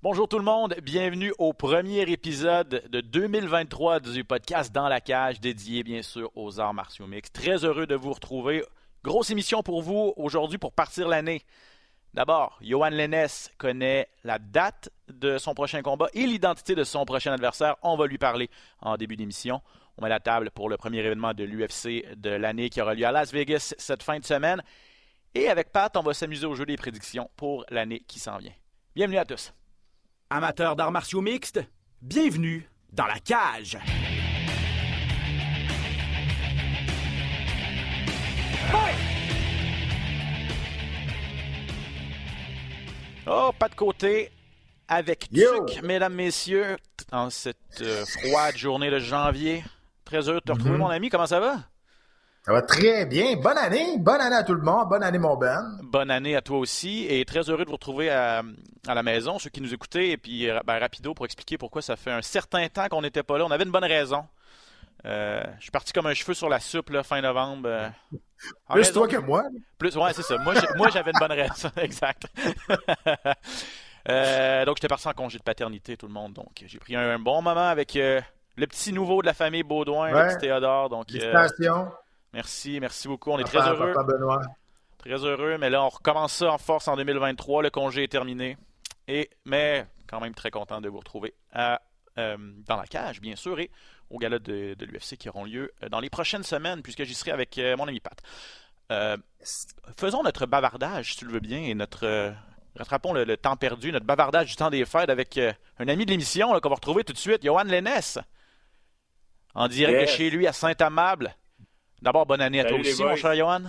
Bonjour tout le monde, bienvenue au premier épisode de 2023 du podcast Dans la cage, dédié bien sûr aux arts martiaux mix. Très heureux de vous retrouver. Grosse émission pour vous aujourd'hui pour partir l'année. D'abord, Johan Lennes connaît la date de son prochain combat et l'identité de son prochain adversaire. On va lui parler en début d'émission. On met la table pour le premier événement de l'UFC de l'année qui aura lieu à Las Vegas cette fin de semaine. Et avec Pat, on va s'amuser au jeu des prédictions pour l'année qui s'en vient. Bienvenue à tous. Amateurs d'arts martiaux mixtes, bienvenue dans la cage. Oh, pas de côté avec Tuc, mesdames, messieurs, en cette euh, froide journée de janvier. Très heureux de te retrouver, Mhm. mon ami. Comment ça va? Ça va très bien. Bonne année. Bonne année à tout le monde. Bonne année, mon Ben. Bonne année à toi aussi et très heureux de vous retrouver à, à la maison, ceux qui nous écoutaient, et puis euh, ben, rapido pour expliquer pourquoi ça fait un certain temps qu'on n'était pas là. On avait une bonne raison. Euh, je suis parti comme un cheveu sur la soupe là, fin novembre. euh, Plus raison- toi que moi. Plus, ouais, c'est ça. Moi, j'avais une bonne raison. exact. Euh, donc, j'étais parti en congé de paternité, tout le monde. Donc, j'ai pris un, bon moment avec le petit nouveau de la famille Baudouin, le Ouais. petit Théodore. Donc, Félicitations. Merci, merci beaucoup. On est très heureux. Papa Benoît. Très heureux, mais là, on recommence ça en force en 2023. Le congé est terminé. Et, mais quand même très content de vous retrouver à, euh, dans la cage, bien sûr, et au gala de, de l'UFC qui auront lieu euh, dans les prochaines semaines, puisque j'y serai avec euh, mon ami Pat. Euh, faisons notre bavardage, si tu le veux bien, et notre. rattrapons le, le temps perdu, notre bavardage du temps des fêtes avec un ami de l'émission qu'on va retrouver tout de suite, Johan Lennes, en direct Yes. de chez lui à Saint-Amable. D'abord, bonne année à Salut toi aussi, mon cher Johan.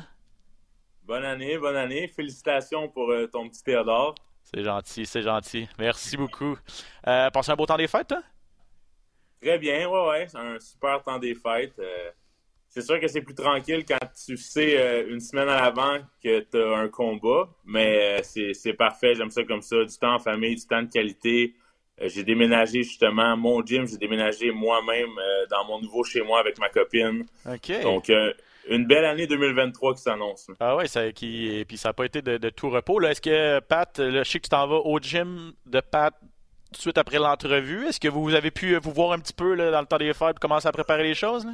Bonne année, bonne année. Félicitations pour euh, ton petit Théodore. C'est gentil, c'est gentil. Merci beaucoup. Euh, passez un beau temps des fêtes, toi? Très bien, ouais, ouais. C'est un super temps des fêtes. Euh, c'est sûr que c'est plus tranquille quand tu sais euh, une semaine à l'avant que tu as un combat, mais c'est, c'est parfait. J'aime ça comme ça. Du temps en famille, du temps de qualité. Euh, j'ai déménagé justement mon gym, j'ai déménagé moi-même euh, dans mon nouveau chez moi avec ma copine. Donc, euh, une belle année 2023 qui s'annonce. ah ouais, ça, qui, et puis ça n'a pas été de, de tout repos. Est-ce que, Pat, là, je sais que tu t'en vas au gym de Pat tout de suite après l'entrevue. Est-ce que vous avez pu vous voir un petit peu là, dans le temps des fêtes, commencer à préparer les choses? Là?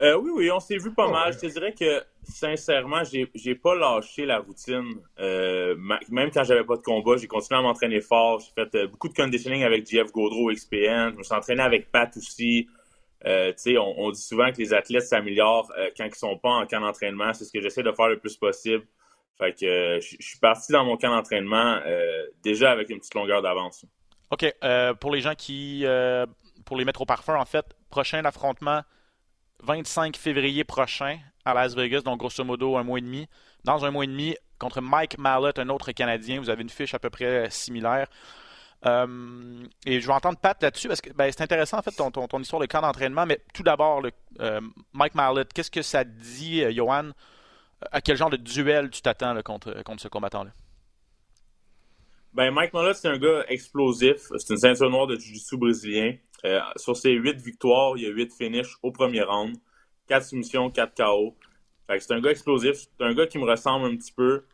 Euh, oui, oui, on s'est vu pas Oh, mal. ouais. Je te dirais que, sincèrement, j'ai, j'ai pas lâché la routine. Euh, même quand j'avais pas de combat, j'ai continué à m'entraîner fort. J'ai fait euh, beaucoup de conditioning avec Jeff Gaudreau XPN. Je me suis entraîné avec Pat aussi. Euh, tu sais, on, on dit souvent que les athlètes s'améliorent euh, quand ils sont pas en camp d'entraînement. C'est ce que j'essaie de faire le plus possible. Fait que euh, je suis parti dans mon camp d'entraînement euh, déjà avec une petite longueur d'avance. OK. euh, pour les gens qui. euh, pour les mettre au parfum, en fait, prochain affrontement, 25 février prochain à Las Vegas, donc grosso modo un mois et demi. Dans un mois et demi, contre Mike Mallet, un autre Canadien, vous avez une fiche à peu près similaire. Euh, et je vais entendre Pat là-dessus parce que ben, c'est intéressant en fait ton, histoire de camp d'entraînement, mais tout d'abord, euh, Mike Mallet, qu'est-ce que ça dit, euh, Johan? À quel genre de duel tu t'attends contre ce combattant-là? Ben, Mike Malott, c'est un gars explosif. C'est une ceinture noire de Jiu-Jitsu brésilien. Euh, sur ses huit victoires, il y a huit finishes au premier round. Quatre soumissions, quatre KO. C'est un gars explosif. C'est un gars qui me ressemble un petit peu.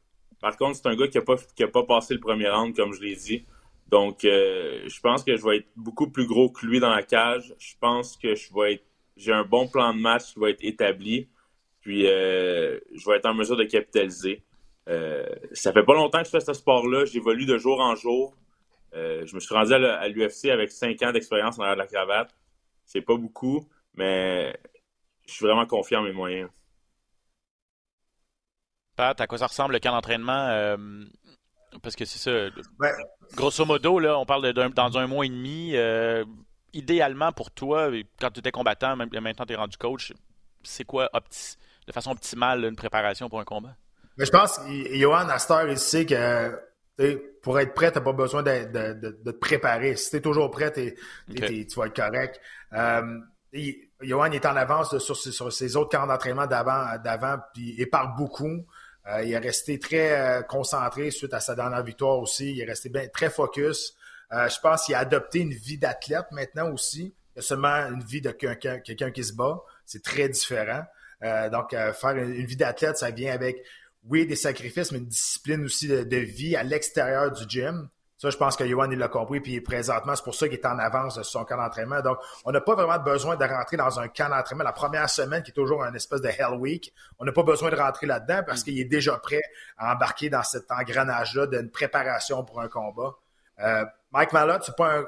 Par contre, c'est un gars qui a pas, a pas passé le premier round, comme je l'ai dit. Donc, euh, je pense que je vais être beaucoup plus gros que lui dans la cage. Je pense que je vais être, j'ai un bon plan de match qui va être établi. Puis, euh, je vais être en mesure de capitaliser. Euh, ça fait pas longtemps que je fais ce sport-là. J'évolue de jour en jour. Euh, je me suis rendu à l'UFC avec 5 ans d'expérience en arrière de la cravate. C'est pas beaucoup, mais je suis vraiment confiant en mes moyens. Pat, à quoi ça ressemble le camp d'entraînement? euh, parce que c'est ça. Grosso modo, là, on parle de- d'un- dans un mois et demi. euh, idéalement pour toi, quand tu étais combattant, même maintenant tu es rendu coach, c'est quoi opti- de façon optimale une préparation pour un combat? Mais je pense que Johan Astor, il sait que tu sais, pour être prêt, tu n'as pas besoin de, de- de- de te préparer. Si tu es toujours prêt, t'es- t'es- tu vas être correct. Euh, il- Johan est en avance sur, ses- sur ses autres camps d'entraînement d'avant, d'avant, puis il parle beaucoup. Euh, il est resté très euh, concentré suite à sa dernière victoire aussi. Il est resté bien, très focus. Euh, je pense qu'il a adopté une vie d'athlète maintenant aussi. Il y a seulement une vie de quelqu'un, quelqu'un qui se bat. C'est très différent. Euh, donc, euh, faire une, une vie d'athlète, ça vient avec, oui, des sacrifices, mais une discipline aussi de, vie à l'extérieur du gym Ça, je pense que Johan, il l'a compris, puis présentement, c'est pour ça qu'il est en avance de son camp d'entraînement. Donc, on n'a pas vraiment besoin de rentrer dans un camp d'entraînement la première semaine, qui est toujours un espèce de Hell Week. On n'a pas besoin de rentrer là-dedans parce qu'il est déjà prêt à embarquer dans cet engrenage-là d'une préparation pour un combat. Euh, Mike Malott, c'est pas,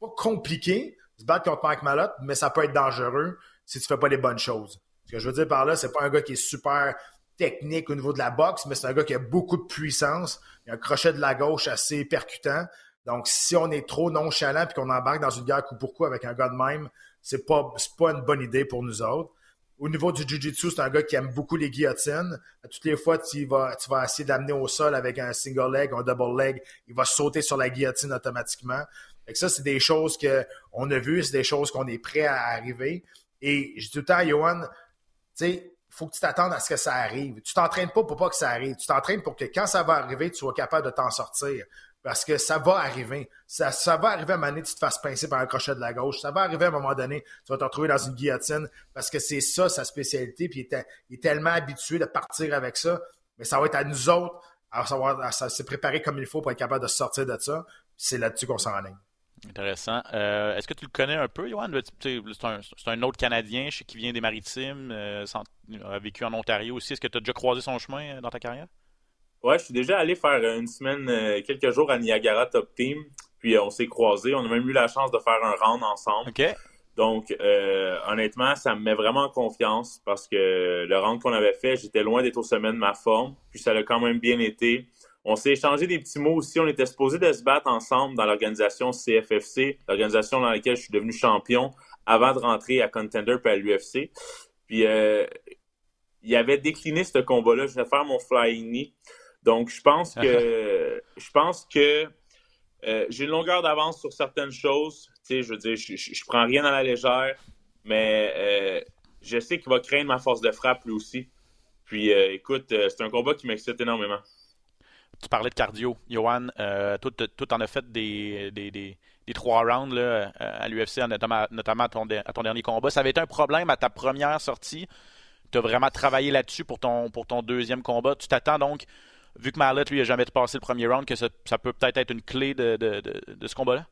pas compliqué de se battre contre Mike Malott, mais ça peut être dangereux si tu fais pas les bonnes choses. Ce que je veux dire par là, c'est pas un gars qui est super technique au niveau de la boxe, mais c'est un gars qui a beaucoup de puissance. Il a un crochet de la gauche assez percutant. Donc, si on est trop nonchalant et qu'on embarque dans une guerre coup pour coup avec un gars de même, c'est pas, pas une bonne idée pour nous autres. Au niveau du Jiu-Jitsu, c'est un gars qui aime beaucoup les guillotines. toutes les fois, tu vas, tu vas essayer d'amener au sol avec un single leg, un double leg, il va sauter sur la guillotine automatiquement. Fait ça, c'est des choses qu'on a vues, c'est des choses qu'on est prêt à arriver. Et je dis tout le temps, Johan, tu sais, faut que tu t'attendes à ce que ça arrive. Tu t'entraînes pas pour pas que ça arrive. Tu t'entraînes pour que quand ça va arriver, tu sois capable de t'en sortir. Parce que ça va arriver. Ça, va arriver à un moment donné, tu te fasses pincer par un crochet de la gauche. Ça va arriver à un moment donné, tu vas te retrouver dans une guillotine. Parce que c'est ça, sa spécialité. Puis il est, tellement habitué de partir avec ça. Mais ça va être à nous autres à savoir, à se préparer comme il faut pour être capable de sortir de ça. C'est là-dessus qu'on s'enligne. Intéressant. Euh, est-ce que tu le connais un peu, Johan? C'est un, autre Canadien qui vient des Maritimes, euh, a vécu en Ontario aussi. Est-ce que tu as déjà croisé son chemin euh, dans ta carrière? Ouais, je suis déjà allé faire une semaine, quelques jours à Niagara Top Team. Puis on s'est croisés. On a même eu la chance de faire un round ensemble. OK. Donc, honnêtement, ça me met vraiment en confiance parce que le round qu'on avait fait, j'étais loin d'être au sommet de ma forme. Puis ça a quand même bien été. On s'est échangé des petits mots aussi. On était supposé de se battre ensemble dans l'organisation CFFC, l'organisation dans laquelle je suis devenu champion avant de rentrer à Contender puis à l'UFC. Puis euh, il avait décliné ce combat-là. Je vais faire mon flying knee. Donc je pense que je pense que euh, j'ai une longueur d'avance sur certaines choses. Tu sais, je veux dire, je, je, prends rien à la légère, mais euh, je sais qu'il va craindre ma force de frappe lui aussi. Puis écoute, c'est un combat qui m'excite énormément tu parlais de cardio, Johan. Tout en a fait des, des, trois rounds là, à l'UFC, notamment, notamment à, ton, dernier combat. Ça avait été un problème à ta première sortie. Tu as vraiment travaillé là-dessus pour ton, pour ton deuxième combat. Tu t'attends donc, vu que Marlett, lui, n'a jamais passé le premier round, que ça, peut peut-être être une clé de, ce combat-là?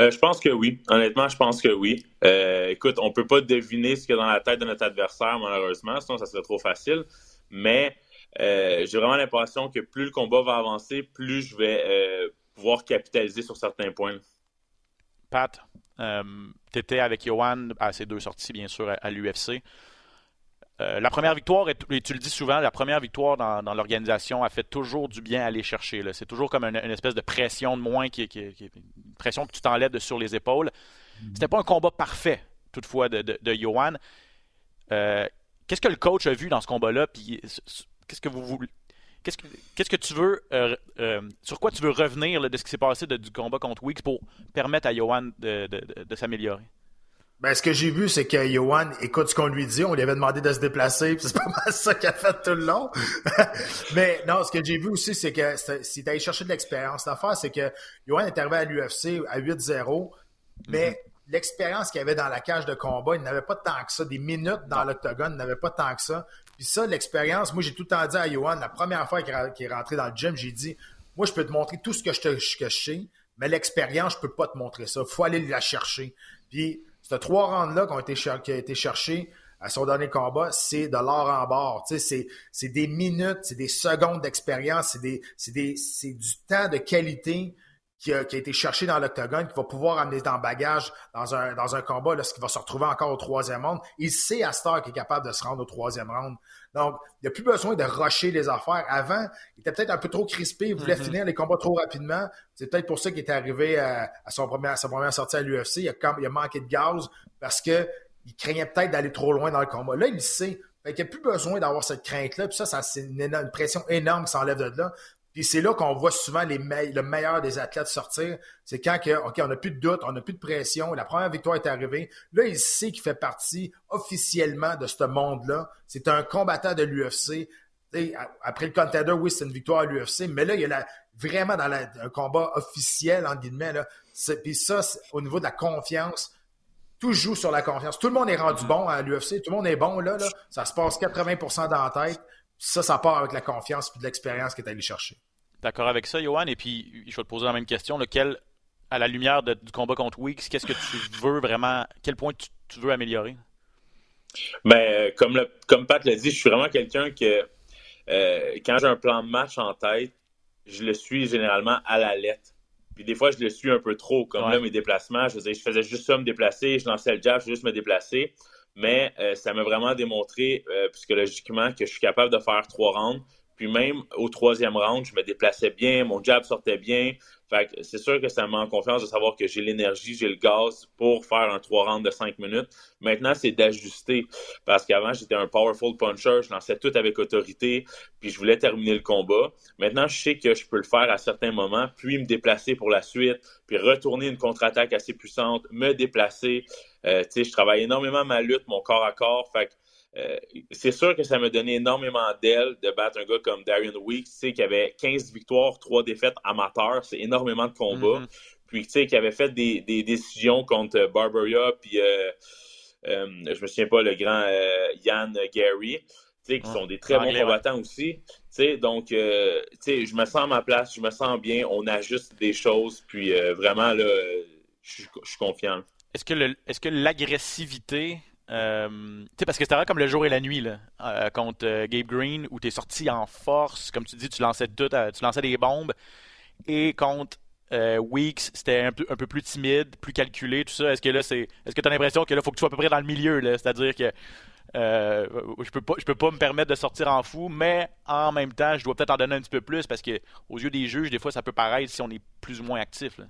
Euh, je pense que oui. Honnêtement, je pense que oui. Euh, écoute, on peut pas deviner ce qu'il y a dans la tête de notre adversaire, malheureusement, sinon ça serait trop facile. Mais euh, j'ai vraiment l'impression que plus le combat va avancer, plus je vais euh, pouvoir capitaliser sur certains points. Pat, euh, tu étais avec Johan à ses deux sorties, bien sûr, à, l'UFC. la première victoire, et tu le dis souvent, la première victoire dans, l'organisation a fait toujours du bien à aller chercher. C'est toujours comme une, espèce de pression de moins, qui, une pression que tu t'enlèves de sur les épaules. Mm-hmm. C'était pas un combat parfait, toutefois, de, de, Johan. Qu'est-ce que le coach a vu dans ce combat-là? Puis qu'est-ce que vous voulez? Qu'est-ce que, qu'est-ce que tu veux. Euh, euh, sur quoi tu veux revenir de ce qui s'est passé du combat contre Weeks pour permettre à Johan de, s'améliorer? Ben, ce que j'ai vu, c'est que Johan écoute ce qu'on lui dit. On lui avait demandé de se déplacer, puis c'est pas mal ça qu'il a fait tout le long. Mais non, ce que j'ai vu aussi, c'est que c'est allé chercher de l'expérience. L'affaire, c'est que Johan est arrivé à l'UFC à 8-0, mais mm-hmm l'expérience qu'il avait dans la cage de combat, il n'avait pas tant que ça. Des minutes dans l'octogone, il n'avait pas tant que ça. Puis ça, l'expérience, moi, j'ai tout le temps dit à Johan, la première fois qu'il est rentré dans le gym, j'ai dit, moi, je peux te montrer tout ce que je, sais, mais l'expérience, je peux pas te montrer ça. Faut aller la chercher. Puis, ces trois rounds-là qui ont été, qui été cherchés à son dernier combat, c'est de l'or en bord. C'est des minutes, c'est des secondes d'expérience, c'est du temps de qualité qui a, été cherché dans l'octogone, qui va pouvoir amener dans bagage dans un, dans un combat lorsqu'il va se retrouver encore au troisième round. Il sait à Star qu'il est capable de se rendre au troisième round. Donc, il n'y a plus besoin de rusher les affaires. Avant, il était peut-être un peu trop crispé, il voulait mm-hmm. finir les combats trop rapidement. C'est peut-être pour ça qu'il est arrivé à, son premier, sa première sortie à l'UFC. Il, il, a manqué de gaz parce que il craignait peut-être d'aller trop loin dans le combat. Là, il sait. Fait qu'il n'y a plus besoin d'avoir cette crainte-là. Puis ça, ça c'est une, une, pression énorme qui s'enlève de là. Puis c'est là qu'on voit souvent le meilleur des athlètes sortir. C'est quand OK, on n'a plus de doute, on n'a plus de pression, la première victoire est arrivée. Là, il sait qu'il fait partie officiellement de ce monde-là. C'est un combattant de l'UFC. Après le contender, oui, c'est une victoire à l'UFC, mais là, il y a vraiment dans un combat officiel, en guillemets. Puis ça, au niveau de la confiance, tout joue sur la confiance. Tout le monde est rendu bon à l'UFC, tout le monde est bon là, là. Ça se passe 80% dans la tête. Ça, ça part avec la confiance et de l'expérience qu'il est allé chercher. D'accord avec ça, Johan? Et puis, je vais te poser la même question. Lequel, à la lumière du combat contre Weeks, qu'est-ce que tu veux vraiment, quel point tu, veux améliorer? Ben, comme, le, comme Pat l'a dit, je suis vraiment quelqu'un que, euh, quand j'ai un plan de match en tête, je le suis généralement à la lettre. Puis des fois, je le suis un peu trop, comme là, mes déplacements. Je, je faisais juste ça, me déplacer, je lançais le jab, je juste me déplacer. Mais euh, ça m'a vraiment démontré, euh, psychologiquement, que je suis capable de faire trois rounds. Puis même au troisième round, je me déplaçais bien, mon jab sortait bien. Fait c'est sûr que ça me met en confiance de savoir que j'ai l'énergie, j'ai le gaz pour faire un trois rounds de cinq minutes. Maintenant, c'est d'ajuster. Parce qu'avant, j'étais un powerful puncher, je lançais tout avec autorité, puis je voulais terminer le combat. Maintenant, je sais que je peux le faire à certains moments, puis me déplacer pour la suite, puis retourner une contre-attaque assez puissante, me déplacer. Euh, tu sais, je travaille énormément ma lutte, mon corps à corps. Fait euh, c'est sûr que ça m'a donné énormément d'aile de battre un gars comme Darian Weeks, tu sais, qui avait 15 victoires, 3 défaites amateurs, c'est énormément de combats. Mm-hmm. Puis, tu sais, qui avait fait des, décisions contre Barbaria, puis euh, euh, je me souviens pas, le grand Yann Gary, tu sais, qui sont des très bons combattants aussi. Tu sais, donc, tu sais, je me sens à ma place, je me sens bien, on ajuste des choses, puis vraiment, là, je suis confiant. Est-ce que, est-ce que l'agressivité euh, parce que c'était comme le jour et la nuit là, euh, contre euh, Gabe Green où tu es sorti en force, comme tu dis, tu lançais tout, euh, tu lançais des bombes. Et contre Weeks, c'était un peu, un peu plus timide, plus calculé, tout ça. Est-ce que là, c'est. Est-ce que tu as l'impression que là, faut que tu sois à peu près dans le milieu, là? C'est-à-dire que je peux pas je peux pas me permettre de sortir en fou, mais en même temps, je dois peut-être en donner un petit peu plus parce que aux yeux des juges, des fois, ça peut paraître si on est plus ou moins actif. Là.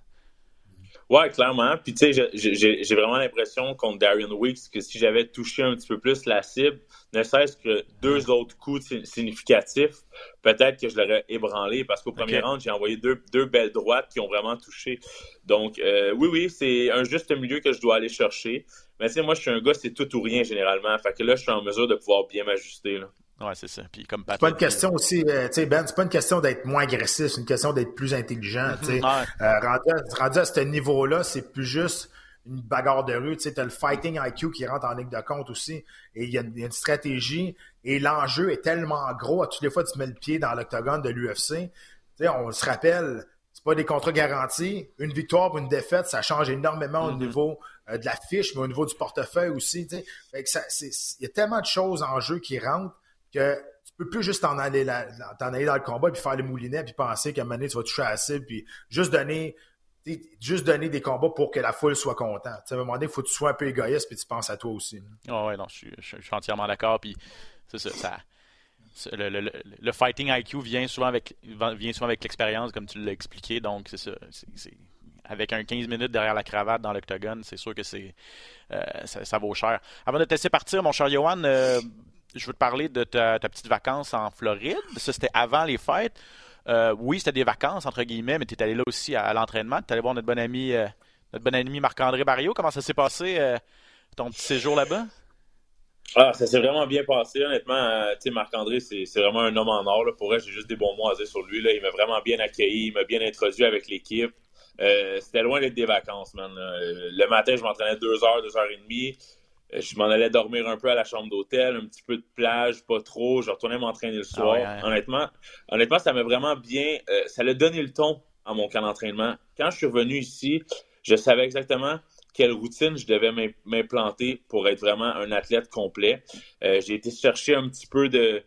Ouais, clairement. Puis tu sais, j'ai vraiment l'impression contre Darian Weeks que si j'avais touché un petit peu plus la cible, ne serait-ce que deux autres coups significatifs, peut-être que je l'aurais ébranlé parce qu'au premier round, j'ai envoyé deux, deux belles droites qui ont vraiment touché. Donc euh, oui, oui, c'est un juste milieu que je dois aller chercher. Mais tu sais, moi, je suis un gars, c'est tout ou rien généralement. Fait que là, je suis en mesure de pouvoir bien m'ajuster. Ouais, c'est ça. Puis comme c'est pas une question aussi, euh, tu sais, Ben, c'est pas une question d'être moins agressif, c'est une question d'être plus intelligent. tu sais. Euh, rendu, à, ce niveau-là, c'est plus juste une bagarre de rue. Tu sais, as le fighting IQ qui rentre en ligne de compte aussi. Et il y, a une stratégie. Et l'enjeu est tellement gros. À toutes les fois, tu mets le pied dans l'octogone de l'UFC. Tu sais, on se rappelle, c'est pas des contrats garantis. Une victoire ou une défaite, ça change énormément au mm-hmm. niveau euh, de la fiche, mais au niveau du portefeuille aussi. Tu sais. Il y a tellement de choses en jeu qui rentrent que tu peux plus juste t'en aller, aller dans le combat puis faire le moulinet puis penser qu'à un moment donné, tu vas toucher à la cible puis juste donner juste donner des combats pour que la foule soit contente. à un moment il faut que tu sois un peu égoïste puis tu penses à toi aussi. Ah ouais, non, je suis, entièrement d'accord. Puis c'est ça, le, le, le, fighting IQ vient souvent avec vient souvent avec l'expérience, comme tu l'as expliqué. Donc c'est ça. Avec un 15 minutes derrière la cravate dans l'octogone, c'est sûr que c'est euh, ça, vaut cher. Avant de te laisser partir, mon cher Johan, euh, je veux te parler de ta, petite vacance en Floride. Ça, c'était avant les fêtes. Euh, oui, c'était des vacances, entre guillemets, mais tu es allé là aussi à, l'entraînement. Tu es allé voir notre bon ami, euh, notre bon ami Marc-André Barrio. Comment ça s'est passé, euh, ton petit séjour là-bas? Ah, ça s'est vraiment bien passé, honnêtement. tu sais, Marc-André, c'est vraiment un homme en or. Pour elle, j'ai juste des bons mots à dire sur lui. Il m'a vraiment bien accueilli, il m'a bien introduit avec l'équipe. C'était loin d'être des vacances, man. Le matin, je m'entraînais deux heures, deux heures et demie. Euh, je m'en allais dormir un peu à la chambre d'hôtel, un petit peu de plage, pas trop. Je retournais m'entraîner le soir. Ah honnêtement, honnêtement, ça m'a vraiment bien. Euh, ça a donné le ton à mon camp d'entraînement. Quand je suis revenu ici, je savais exactement quelle routine je devais m'implanter pour être vraiment un athlète complet. Euh, j'ai été chercher un petit peu de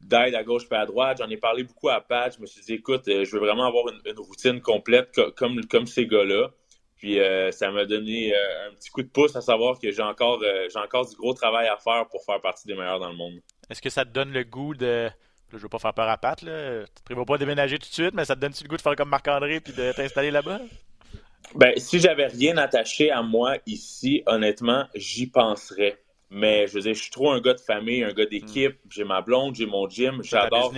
d'aide à gauche et à droite. J'en ai parlé beaucoup à Pat. Je me suis dit, écoute, je veux vraiment avoir une, routine complète comme, comme ces gars-là. Puis euh, ça m'a donné euh, un petit coup de pouce à savoir que j'ai encore, euh, j'ai encore du gros travail à faire pour faire partie des meilleurs dans le monde. Est-ce que ça te donne le goût de. je veux pas faire peur à Pat, là. Tu ne prévois pas déménager tout de suite, mais ça te donne-tu le goût de faire comme Marc-André puis de t'installer là-bas? Ben, si j'avais rien attaché à moi ici, honnêtement, j'y penserais. Mais je veux dire, je suis trop un gars de famille, un gars d'équipe. Hmm. J'ai ma blonde, j'ai mon gym. J'adore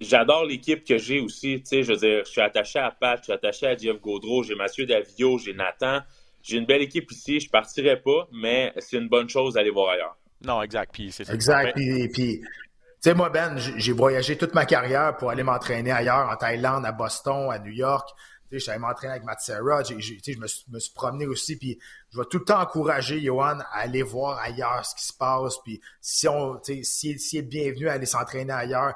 j'adore l'équipe que j'ai aussi. Tu sais, je veux dire, je suis attaché à Pat, je suis attaché à Jeff Gaudreau, j'ai Mathieu Davio, j'ai Nathan. J'ai une belle équipe ici. Je partirai pas, mais c'est une bonne chose d'aller voir ailleurs. Non, exact. Puis c'est Exact. Puis, puis tu sais, moi, Ben, j'ai voyagé toute ma carrière pour aller m'entraîner ailleurs, en Thaïlande, à Boston, à New York. Tu sais, j'allais m'entraîner avec Matt Serra. je me, me, suis promené aussi. Puis je vais tout le temps encourager Johan à aller voir ailleurs ce qui se passe. Puis si on, si est bienvenu à aller s'entraîner ailleurs,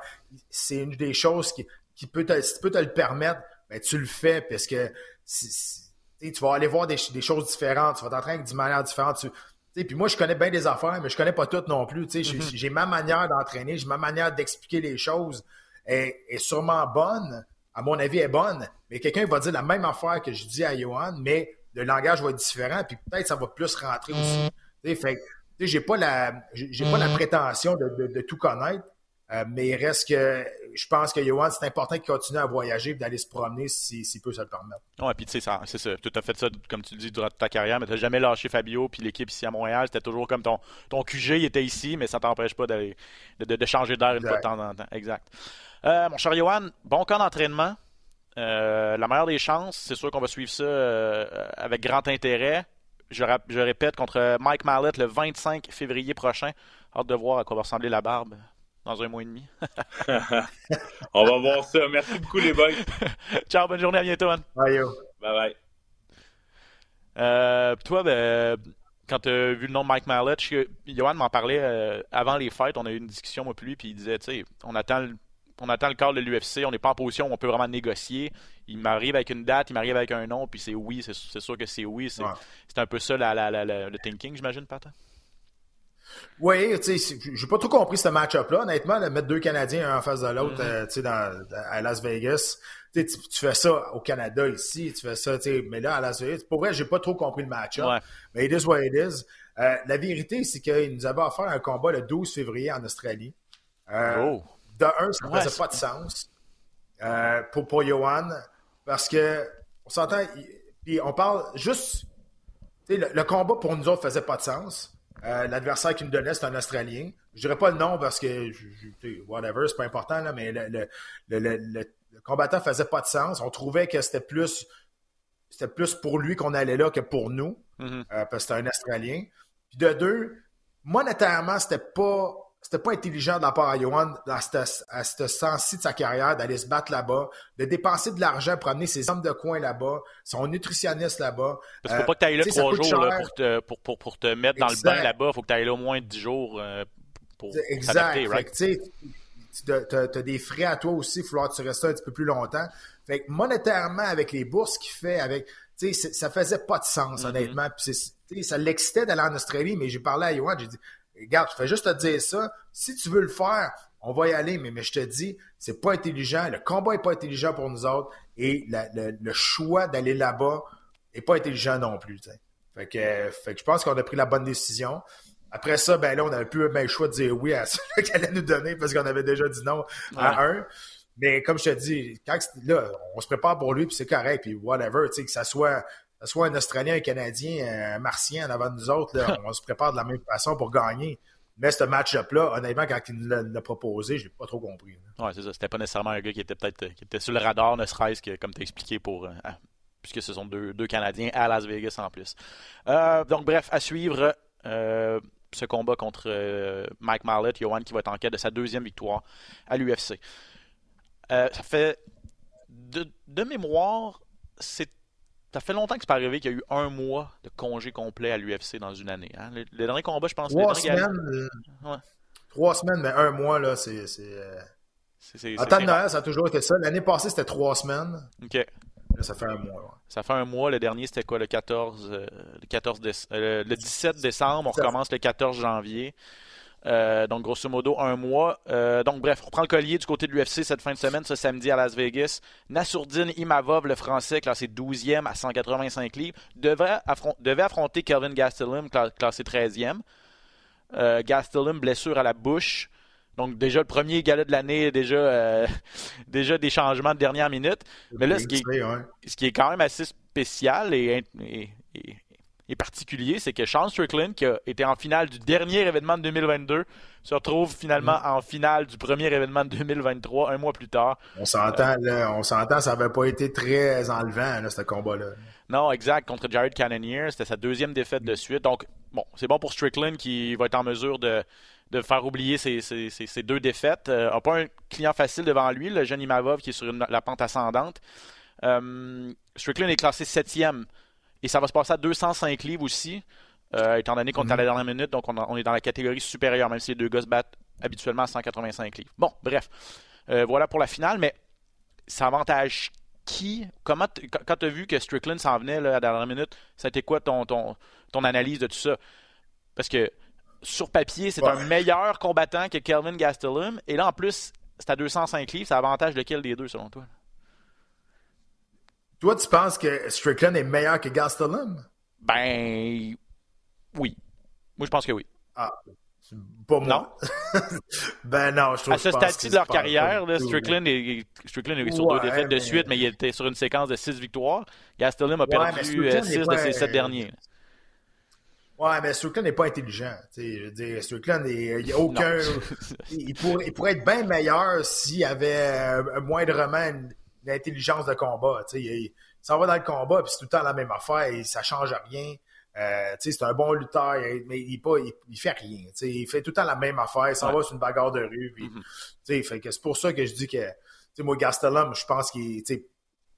c'est une des choses qui, qui peut te, si tu peux te le permettre, ben, tu le fais parce que tu vas aller voir des, choses différentes, tu vas t'entraîner d'une manière différente. puis moi, je connais bien des affaires, mais je connais pas toutes non plus. Mm-hmm. J'ai ma manière d'entraîner, j'ai ma manière d'expliquer les choses est, sûrement bonne. À mon avis, est bonne. Mais quelqu'un va dire la même affaire que je dis à Johan, mais le langage va être différent, puis peut-être ça va plus rentrer aussi. Mm-hmm. Fait j'ai pas la j'ai pas la prétention de tout connaître, euh, mais il reste que je pense que Johan, c'est important qu'il continue à voyager et d'aller se promener s'il si, peut se le permettre. Oui, puis tu sais, c'est ça. Tu as fait ça, comme tu le dis, durant ta carrière, mais tu n'as jamais lâché Fabio, puis l'équipe ici à Montréal, c'était toujours comme ton, ton QG, il était ici, mais ça t'empêche pas de, de, changer d'air une fois de temps en temps. Exact. Euh, mon cher Johan, bon camp d'entraînement. Euh, la meilleure des chances, c'est sûr qu'on va suivre ça avec grand intérêt. Je, je, répète, contre Mike Mallet le 25 février prochain. Hâte de voir à quoi va ressembler la barbe dans un mois et demi. On va voir ça. Merci beaucoup, les boys. Ciao, bonne journée, à bientôt, man. Bye, Bye, bye. Euh, toi, ben, quand tu as vu le nom de Mike Mallet, Johan m'en parlait euh, avant les fêtes. On a eu une discussion, moi, lui, puis il disait, tu sais, on attend le, on attend le de l'UFC, on n'est pas en position où on peut vraiment négocier. Il m'arrive avec une date, il m'arrive avec un nom, puis c'est oui, c'est sûr que c'est oui. C'est un peu ça le thinking, j'imagine, Pat? Oui, tu sais, j'ai pas trop compris ce match-up-là, honnêtement, de mettre deux Canadiens un en face de l'autre, mm-hmm. euh, tu sais, à Las Vegas. Tu, tu fais ça au Canada ici, tu fais ça, tu sais, mais là, à Las Vegas, pour vrai, j'ai pas trop compris le match-up. Mais it is what it is. Euh, la vérité, c'est qu'il nous avait offert un combat le 12 février en Australie. Euh, oh. De un, ça ne faisait pas de sens pour, pour Johan, parce que on s'entend, puis on parle juste, le, le combat pour nous autres faisait pas de sens. Euh, l'adversaire qui me donnait, c'est un Australien. Je dirais pas le nom parce que, whatever, c'est pas important, là, mais le, le, le, le, combattant faisait pas de sens. On trouvait que c'était plus, c'était plus pour lui qu'on allait là que pour nous, mm-hmm. euh, parce que c'était un Australien. Puis de deux, monétairement, c'était pas c'était pas intelligent de la part à Johan à ce sens-ci de sa carrière d'aller se battre là-bas, de dépenser de l'argent pour amener ses hommes de coin là-bas, son nutritionniste là-bas. Parce qu'il faut pas que tu ailles là trois jours là, pour, te, pour, pour, pour, te mettre dans le bain là-bas. Il faut que tu ailles là au moins dix jours euh, pour Exact. Right? tu as, des frais à toi aussi, il va falloir que tu restes un petit peu plus longtemps. Fait que monétairement, avec les bourses qu'il fait, avec, ça faisait pas de sens, mm-hmm. honnêtement. Puis ça l'excitait d'aller en Australie, mais j'ai parlé à Johan, j'ai dit regarde, je fais juste te dire ça. Si tu veux le faire, on va y aller, mais, mais je te dis, c'est pas intelligent. Le combat est pas intelligent pour nous autres et le, choix d'aller là-bas est pas intelligent non plus. Fait que, fait que je pense qu'on a pris la bonne décision. Après ça, ben là, on avait plus le choix de dire oui à ce qu'elle allait nous donner parce qu'on avait déjà dit non à un. Mais comme je te dis, quand là, on se prépare pour lui, puis c'est correct, puis whatever, tu sais, que ça soit soit un Australien, un Canadien, un Martien en avant de nous autres, on se prépare de la même façon pour gagner. Mais ce match-up-là, honnêtement, quand il l'a proposé, je ne l'ai pas trop compris. Oui, c'est ça. C'était pas nécessairement un gars qui était peut-être qui était sur le radar, ne serait-ce que, comme tu as expliqué, pour, euh, puisque ce sont deux, deux, Canadiens à Las Vegas en plus. Euh, donc, bref, à suivre euh, ce combat contre Mike Marlett, Johan qui va être en quête de sa deuxième victoire à l'UFC. ça fait de, de mémoire, c'est ça fait longtemps que c'est pas arrivé qu'il y a eu un mois de congé complet à l'UFC dans une année. Hein? Le, dernier combat, je pense. Trois semaines. Euh, trois semaines, mais un mois, là, c'est. Euh... En temps de Noël, ça a toujours été ça. L'année passée, c'était trois semaines. OK. Là, ça fait un mois. Ça fait un mois. Le dernier, c'était quoi, le 14, euh, le, 14 euh, le 17 décembre. On recommence le 14 janvier. Euh, donc, grosso modo, un mois. Euh, donc, bref, on reprend le collier du côté de l'UFC cette fin de semaine, ce samedi à Las Vegas. Nassourdine Imavov, le français, classé 12e à 185 livres, devait, devait affronter Kelvin Gastelum, classé 13e. Euh, Gastelum, blessure à la bouche. Donc, déjà, le premier gala de l'année, déjà, déjà des changements de dernière minute. Mais là, ce qui, est, ce qui est quand même assez spécial et, et, particulier, c'est que Sean Strickland, qui a été en finale du dernier événement de 2022, se retrouve finalement mm. en finale du premier événement de 2023, un mois plus tard. On s'entend, on s'entend, ça n'avait pas été très enlevant, ce combat-là. Non, exact, contre Jared Cannonier, c'était sa deuxième défaite de suite. Donc, bon, c'est bon pour Strickland qui va être en mesure de, faire oublier ses, deux défaites. Il euh, n'a pas un client facile devant lui, le jeune Imavov qui est sur la pente ascendante. Euh, Strickland est classé septième et ça va se passer à 205 livres aussi, euh, étant donné qu'on est à la mhm. dernière minute, donc on, est dans la catégorie supérieure, même si les deux gars se battent habituellement à 185 livres. Bon, bref. Euh, voilà pour la finale, mais ça avantage qui? Comment quand tu as vu que Strickland s'en venait là, à la dernière minute, ça a été quoi ton, ton, ton analyse de tout ça? Parce que sur papier, c'est un meilleur combattant que Kelvin Gastelum. Et là, en plus, c'est à 205 livres. Ça avantage lequel des deux, selon toi? Toi, tu penses que Strickland est meilleur que Gastelum? Ben, oui. Moi, je pense que oui. Ah, pas moi. Non? ben non, je trouve À ce stade de leur carrière, Strickland, est, Strickland est sur deux défaites de suite, mais il était sur une séquence de six victoires. Gastelum a perdu 6 euh, de ses sept derniers. Ouais, mais Strickland n'est pas intelligent. Je veux dire, Strickland, il n'y a aucun. il, pourrait, il, pourrait, être bien meilleur s'il avait moindrement une, intelligence de combat. Il, il s'en va dans le combat, puis c'est tout le temps la même affaire, et ça change rien. Euh, c'est un bon lutteur, mais il, pas, il, fait rien. Il fait tout le temps la même affaire. Il s'en va sur une bagarre de rue. Puis, mm-hmm. C'est pour ça que je dis que moi, Gastelum, je pense qu'il est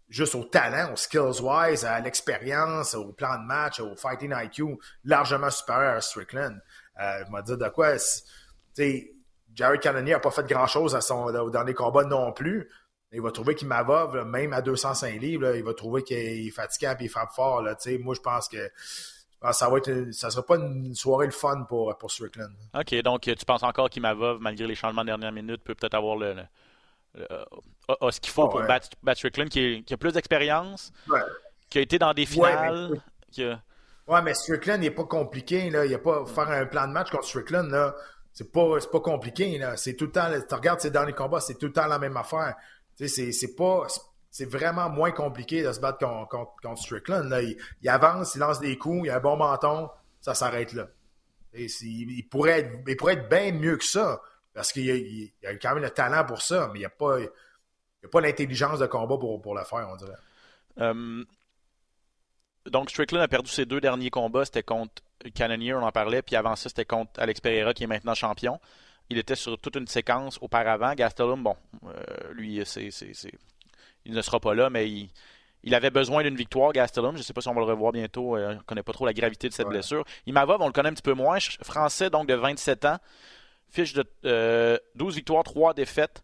juste au talent, au skills-wise, à l'expérience, au plan de match, au fighting IQ, largement supérieur à Strickland. Euh, je vais dire de quoi. Jared Cannonier n'a pas fait grand-chose à son, dans les combats non plus. Il va trouver qu'il m'avove, même à 205 livres, il va trouver qu'il est fatigué et il frappe fort. Là, moi, je pense que ça va être ça sera pas une soirée le fun pour, pour Strickland. OK, donc tu penses encore qu'il m'avove, malgré les changements de dernière minute, peut peut-être avoir le, ce qu'il faut pour battre, Strickland, qui, a plus d'expérience, qui a été dans des finales. Ouais, mais, Strickland n'est pas compliqué. Là. Il y a pas faire un plan de match contre Strickland. Là. C'est pas, pas compliqué. Là. C'est tout le temps. Tu regardes ses derniers combats, c'est tout le temps la même affaire. C'est, vraiment moins compliqué de se battre contre, Strickland. Il, avance, il lance des coups, il a un bon menton, ça s'arrête là. il, pourrait être, il pourrait être bien mieux que ça, parce qu'il a, quand même le talent pour ça, mais il n'y a pas, l'intelligence de combat pour, pour le faire, on dirait. Euh, donc, Strickland a perdu ses deux derniers combats. C'était contre Cannonier, on en parlait, puis avant ça, c'était contre Alex Pereira, qui est maintenant champion. Il était sur toute une séquence auparavant. Gastelum, bon, euh, lui, c'est il ne sera pas là, mais il, avait besoin d'une victoire, Gastelum. Je ne sais pas si on va le revoir bientôt. Euh, on ne connaît pas trop la gravité de cette blessure. Imavov, on le connaît un petit peu moins. Français, donc de 27 ans. Fiche de 12 euh, victoires, 3 défaites.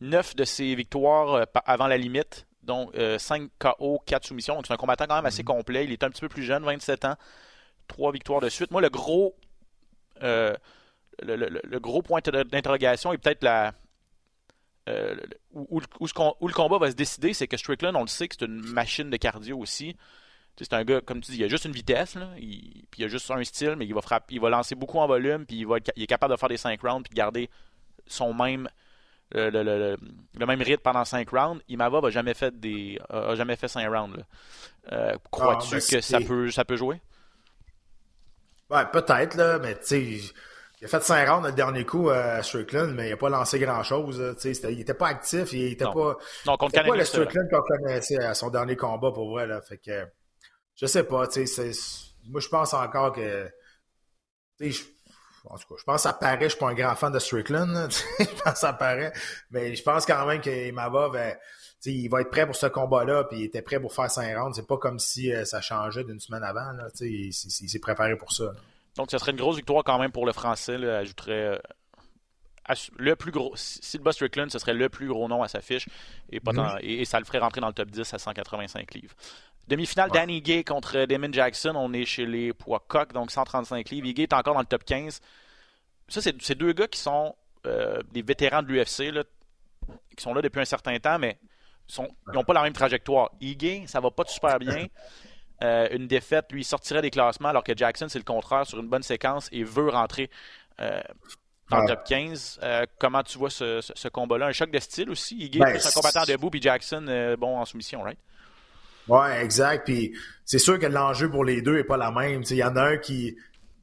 9 de ses victoires avant la limite. Donc 5 KO, 4 soumissions. Donc c'est un combattant quand même assez mhm. complet. Il est un petit peu plus jeune, 27 ans. 3 victoires de suite. Moi, le gros, le, gros point d'interrogation est peut-être la, euh, où, le combat va se décider, c'est que Strickland, on le sait que c'est une machine de cardio aussi. C'est un gars, comme tu dis, il a juste une vitesse, il, puis il a juste un style, mais il va frapper, il va lancer beaucoup en volume, puis il, va il est capable de faire des 5 rounds, puis garder son même le, même rythme pendant 5 rounds. Imava n'a jamais fait des a jamais fait 5 rounds. Euh, crois-tu ah, ben, que ça peut, ça peut jouer? Ouais, peut-être, là, mais tu sais il a fait 5 rounds le dernier coup à Strickland, mais il n'a pas lancé grand-chose. Il n'était pas actif, il n'était pas. Non, contre pas le Strickland qu'on connaissait à son dernier combat pour vrai. Là. Fait que, je sais pas. Moi, je pense encore que. Je, en tout cas, je pense que ça paraît. Je ne suis pas un grand fan de Strickland. je pense que ça paraît. Mais je pense quand même qu'il va, ben, il va être prêt pour ce combat-là, puis il était prêt pour faire 5 rounds. C'est pas comme si euh, ça changeait d'une semaine avant. Là, il, il s'est préparé pour ça. Donc, ce serait une grosse victoire quand même pour le Français. Là, ajouterait euh, le plus gros. Si le Strickland, ce serait le plus gros nom à sa fiche et, mhm. et, ça le ferait rentrer dans le top 10 à 185 livres. Demi-finale, Danny Gay contre Damon Jackson. On est chez les poids coq, donc 135 livres. Gay est encore dans le top 15. Ça, c'est deux gars qui sont euh, des vétérans de l'UFC, qui sont là depuis un certain temps, mais ils n'ont pas la même trajectoire. Igué, ça va pas super bien. Euh, une défaite lui sortirait des classements, alors que Jackson, c'est le contraire, sur une bonne séquence et veut rentrer euh, dans le top 15. Euh, comment tu vois ce, combat-là? Un choc de style aussi. Il ben, un combattant debout, puis Jackson, bon, en soumission, right? Ouais, exact. Puis c'est sûr que l'enjeu pour les deux n'est pas la même. Il y en a un qui,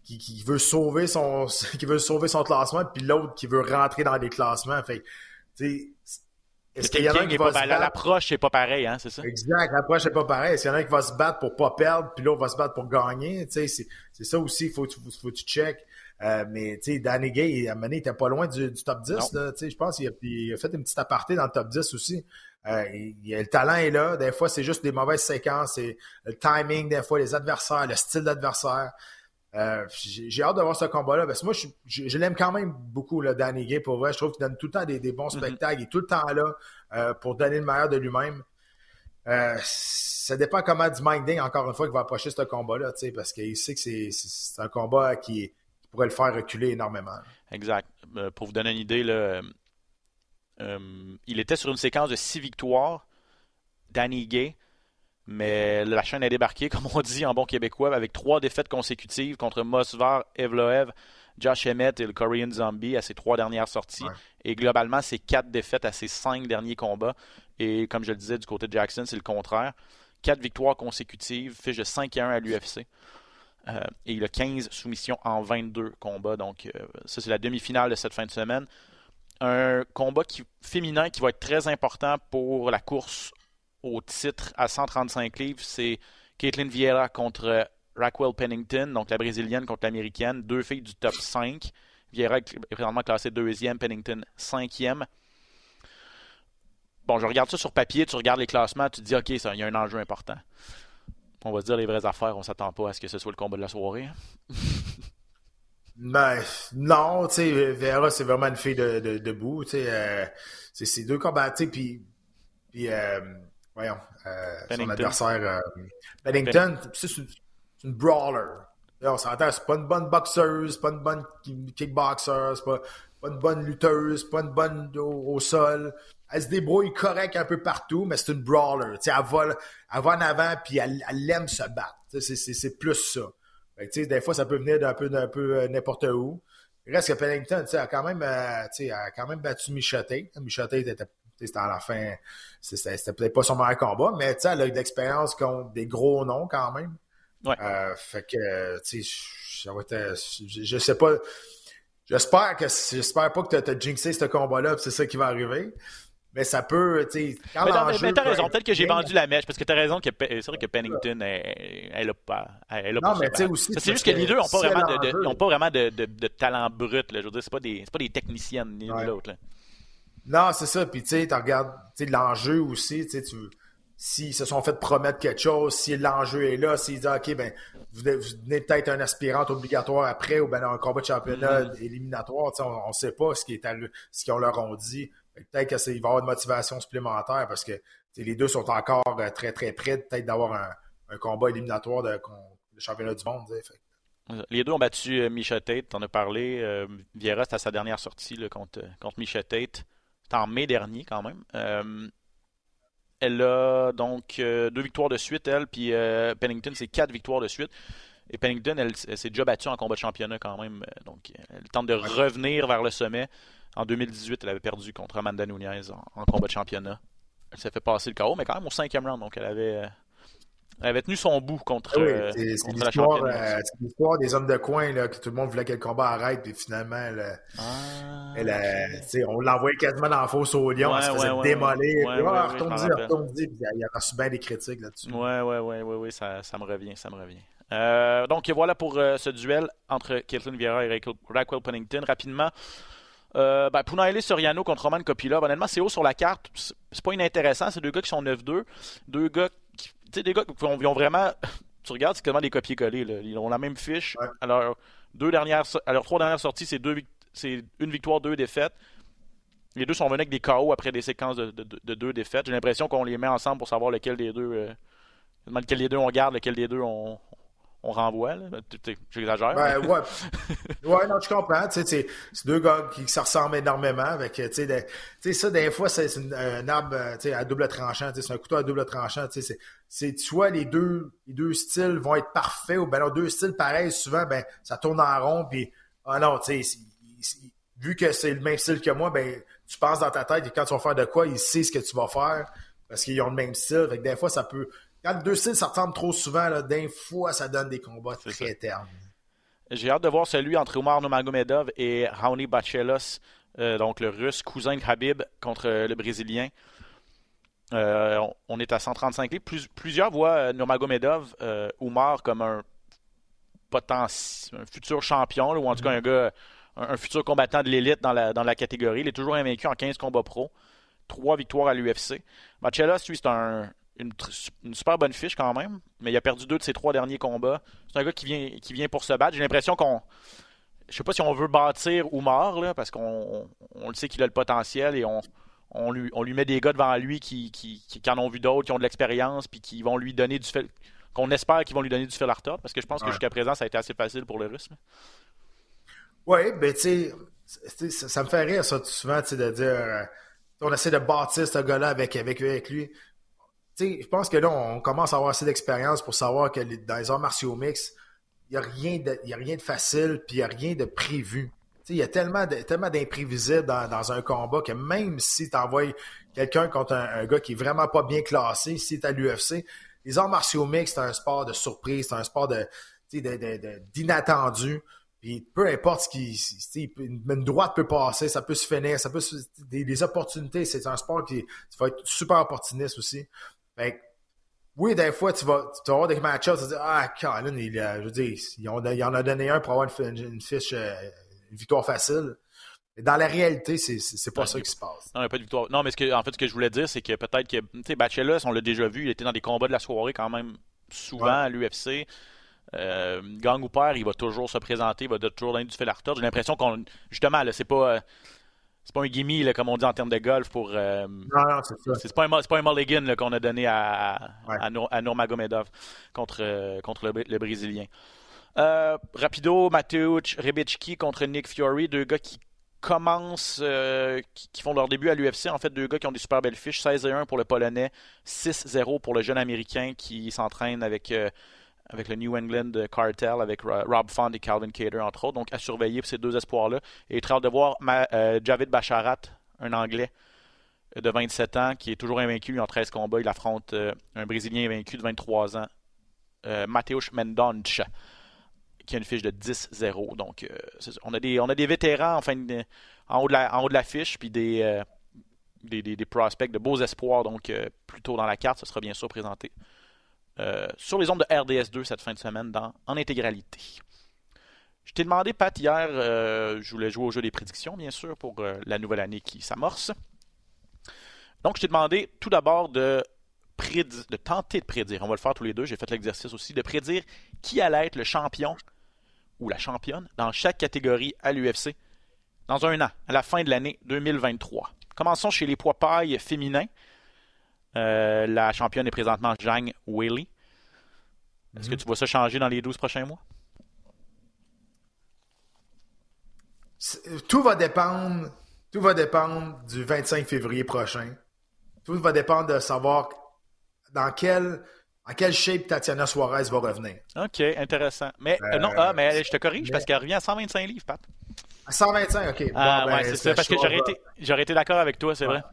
qui, veut sauver son qui veut sauver son classement, puis l'autre qui veut rentrer dans les classements. Fait, est-ce qu'il y en a qui va se battre? L'approche n'est pas pareil, hein, c'est ça? Exact, l'approche n'est pas pareil. Est-ce qu'il y en a qui va se battre pour pas perdre, puis l'autre va se battre pour gagner? C'est ça aussi, il faut, faut, faut que tu check. Euh, mais tu sais, Danny Gay, à un moment il était pas loin du, top 10. Je pense qu'il a, il a fait une petite aparté dans le top 10 aussi. Euh, il, le talent est là. Des fois, c'est juste des mauvaises séquences. C'est le timing, des fois, les adversaires, le style d'adversaire. Euh, j'ai hâte de voir ce combat-là. Parce que moi, je, l'aime quand même beaucoup, Danny Gay, pour vrai. Je trouve qu'il donne tout le temps des, bons mhm. spectacles. Il est tout le temps là. pour donner le meilleur de lui-même. ça dépend comment du minding, encore une fois, qu'il va approcher ce combat-là, parce qu'il sait que c'est un combat qui, pourrait le faire reculer énormément. Exact. pour vous donner une idée, là, il était sur une séquence de six victoires. Danny Gay, mais la chaîne a débarqué, comme on dit en bon québécois, avec trois défaites consécutives contre Mosvar, Evloev, Josh Emmett et le Korean Zombie à ses trois dernières sorties. Et globalement, c'est quatre défaites à ses cinq derniers combats. Et comme je le disais, du côté de Jackson, c'est le contraire. Quatre victoires consécutives, fiche de 5 1 à l'UFC. Euh, et il a 15 soumissions en 22 combats. Donc, euh, ça, c'est la demi-finale de cette fin de semaine. Un combat qui, féminin qui va être très important pour la course au titre à 135 livres, c'est Caitlin Vieira contre Raquel Pennington, donc la brésilienne contre l'américaine, deux filles du top 5. Vieira est présentement classée deuxième, Pennington cinquième. Bon, je regarde ça sur papier, tu regardes les classements, tu te dis, OK, il y a un enjeu important. On va dire les vraies affaires, on s'attend pas à ce que ce soit le combat de la soirée. ben, non, tu sais, Vieira, c'est vraiment une fille de, de, debout, tu sais, euh, c'est ces deux combats, tu sais, puis, puis euh, voyons, euh, son adversaire, euh, Pennington, c'est une, brawler. on s'entend, c'est pas une bonne boxeuse, c'est pas une bonne kickboxer, c'est pas, pas une bonne lutteuse, c'est pas une bonne au, sol. Elle se débrouille correct un peu partout, mais c'est une brawler. elle, va, elle va en avant, puis elle, elle aime se battre. C'est plus ça. Fait des fois, ça peut venir d'un peu, d'un peu euh, n'importe où. Il reste que Pennington, a quand même, euh, a quand même battu Michoté. Michoté était c'était à la fin, c'était peut-être pas son meilleur combat, mais elle a eu de l'expérience contre des gros noms quand même. Ouais. Euh, fait que, tu sais, je, je sais pas. J'espère que j'espère pas que tu as, jinxé ce combat-là, c'est ça qui va arriver. Mais ça peut, tu sais, Mais, mais t'as raison, peut-être que j'ai vendu la mèche, parce que t'as raison que c'est vrai que Pennington, elle, a pas. Elle a non, mais tu sais aussi. C'est juste que les deux n'ont pas, vraiment de, pas vraiment de, de, talent brut. Là. Je veux dire, c'est pas des, pas des techniciennes, ni l'autre. Non, c'est ça. Puis tu sais, tu regardes l'enjeu aussi. Tu s'ils se sont fait promettre quelque chose, si l'enjeu est là, s'ils disent OK, ben vous, venez peut-être un aspirant obligatoire après ou ben un combat de championnat mm-hmm. éliminatoire, on ne sait pas ce qu'ils leur ont dit. Peut-être qu'il va y avoir une motivation supplémentaire parce que les deux sont encore euh, très très près peut-être d'avoir un, combat éliminatoire de, championnat du monde. Les deux ont battu euh, Misha Tate, t'en as parlé. Euh, Vieira, c'était à sa dernière sortie contre, contre Misha Tate. C'était en mai dernier quand même. Euh, elle a donc euh, deux victoires de suite, elle, puis euh, Pennington, c'est quatre victoires de suite. Et Pennington, elle, s'est déjà battue en combat de championnat quand même. Donc, elle tente de revenir vers le sommet. En 2018, elle avait perdu contre Amanda Nunez en, combat de championnat. Elle s'est fait passer le KO, mais quand même au cinquième round. Donc, elle avait, elle avait tenu son bout contre, ah euh, contre la championne. Euh, c'est l'histoire des hommes de coin là, que tout le monde voulait que le combat arrête, puis finalement, elle, ah, elle, on l'envoyait quasiment dans la fosse au lion, ouais, elle se faisait ouais, démolir. Ouais, ouais, retourne-y, retourne-y, puis il y a reçu bien des critiques là-dessus. Ouais, ouais, ouais, ouais, ça, ça me revient, ça me revient. Euh, donc voilà pour euh, ce duel entre Caitlin Vieira et Raquel Pennington. Rapidement, euh, ben, Punaile Soriano contre Roman Kopilov, honnêtement, c'est haut sur la carte. C'est pas inintéressant. C'est deux gars qui sont 9-2. Deux gars qui, des gars qui ont, vraiment. Tu regardes, c'est quasiment des copier-coller. Ils ont la même fiche. Alors, deux dernières, alors trois dernières sorties, c'est deux, c'est une victoire, deux défaites. Les deux sont venus avec des KO après des séquences de, deux défaites. J'ai l'impression qu'on les met ensemble pour savoir lequel des deux. Euh, lequel des deux on garde, lequel des deux on, on renvoie. J'exagère. Ben, ouais. ouais, non, je comprends. C'est deux gars qui se ressemblent énormément. Avec, tu sais, ça, des fois, c'est un arbre à double tranchant. C'est un couteau à double tranchant. C'est soit les deux, les deux styles vont être parfaits ou ben non, deux styles pareils, souvent, ben, ça tourne en rond. Puis, ah non, tu sais, vu que c'est le même style que moi, ben, tu penses dans ta tête que quand tu vas faire de quoi, il sait ce que tu vas faire parce qu'ils ont le même style. Fait que des fois, ça peut, quand deux styles ça ressemble trop souvent, d'un fois, ça donne des combats très éternes. J'ai hâte de voir celui entre Omar Nomagomedov et Raoni Bachelos, euh, donc le russe cousin de Habib contre le brésilien. Euh, on est à 135 livres. plusieurs voient euh, Nomagomedov, Omar, comme un, potentiel, un futur champion, ou en tout cas un gars, un, futur combattant de l'élite dans la, dans la catégorie. Il est toujours invaincu en 15 combats pro. Trois victoires à l'UFC. Bachelos, lui, c'est un, une, super bonne fiche quand même, mais il a perdu deux de ses trois derniers combats. C'est un gars qui vient, qui vient pour se battre. J'ai l'impression qu'on. Je sais pas si on veut bâtir ou mort, là, parce qu'on on le sait qu'il a le potentiel et on, on lui, on lui met des gars devant lui qui, qui, qui, en ont vu d'autres, qui ont de l'expérience, puis qui vont lui donner du qu'on espère qu'ils vont lui donner du fil à retordre, parce que je pense que jusqu'à présent, ça a été assez facile pour les Russes. Oui, ben tu sais, ça, me fait rire ça souvent, tu sais, de dire euh, on essaie de bâtir ce gars-là avec, avec, avec lui. Je pense que là, on commence à avoir assez d'expérience pour savoir que dans les arts martiaux mix, il n'y a, rien de, a rien de facile, puis il n'y a rien de prévu. Il y a tellement, d'imprévisibles dans, un combat que même si tu envoies quelqu'un contre un, gars qui est vraiment pas bien classé, si tu à l'UFC, les arts martiaux mixtes, c'est un sport de surprise, c'est un sport de, d'inattendu. Puis peu importe ce qui. Une droite peut passer, ça peut se finir, ça peut se, des, opportunités. C'est un sport qui, va être super opportuniste aussi. Fait oui, des fois, tu vas, tu vas avoir des match-ups, tu vas dire Ah, Colin, il, je veux dire, il en a donné un pour avoir une, fiche euh, victoire facile. Mais dans la réalité, c'est, pas ça qui se passe. Non, il n'y a pas de victoire. Non, mais ce que, en fait, ce que je voulais dire, c'est que peut-être que, tu sais, Bachelot, on l'a déjà vu, il était dans des combats de la soirée quand même souvent à l'UFC. Euh, gang ou père, il va toujours se présenter, il va toujours donner du fil à. J'ai l'impression qu'on, justement, là, c'est pas, c'est pas un gimme, comme on dit en termes de golf, pour. Euh, non, non, c'est ça. C'est pas un, pas un mulligan qu'on a donné à, à, Nurmagomedov contre, euh, contre le Brésilien. Euh, rapido, Mateusz Rebicki contre Nick Fury, deux gars qui commencent, qui, font leur début à l'UFC. En fait, deux gars qui ont des super belles fiches. 16-1 pour le Polonais, 6-0 pour le jeune Américain qui s'entraîne avec, avec le New England Cartel, avec Rob Font et Calvin Cater, entre autres. Donc, à surveiller ces deux espoirs-là. Et très hâte de voir Javid Bacharat, un Anglais de 27 ans, qui est toujours invaincu en 13 combats. Il affronte un Brésilien invaincu de 23 ans, Mateusz Mendonça qui a une fiche de 10-0. Donc, euh, on, a des, on a des vétérans en, haut de la, en haut de la fiche, puis des, euh, des, des, prospects de beaux espoirs. Donc, euh, plutôt dans la carte, ce sera bien sûr présenté sur les ondes de RDS2 cette fin de semaine en intégralité. Je t'ai demandé, Pat, hier, je voulais jouer au jeu des prédictions, bien sûr, pour la nouvelle année qui s'amorce. Donc, je t'ai demandé tout d'abord de de tenter de prédire, on va le faire tous les deux, j'ai fait l'exercice aussi, de prédire qui allait être le champion ou la championne dans chaque catégorie à l'UFC dans un an, à la fin de l'année 2023. Commençons chez les poids pailles féminins. Euh, la championne est présentement Zhang Weili. Est-ce que mhm. tu vois ça changer dans les 12 prochains mois? Tout va dépendre, tout va dépendre du 25 février prochain. Tout va dépendre de savoir dans quel en quelle shape Tatiana Suarez va revenir. OK, intéressant. Mais euh, non, ah, mais je te corrige parce qu'elle revient à 125 livres, Pat. À 125, OK. Ah, ouais, ben, c'est ça, parce que j'aurais été, j'aurais été d'accord avec toi, c'est vrai.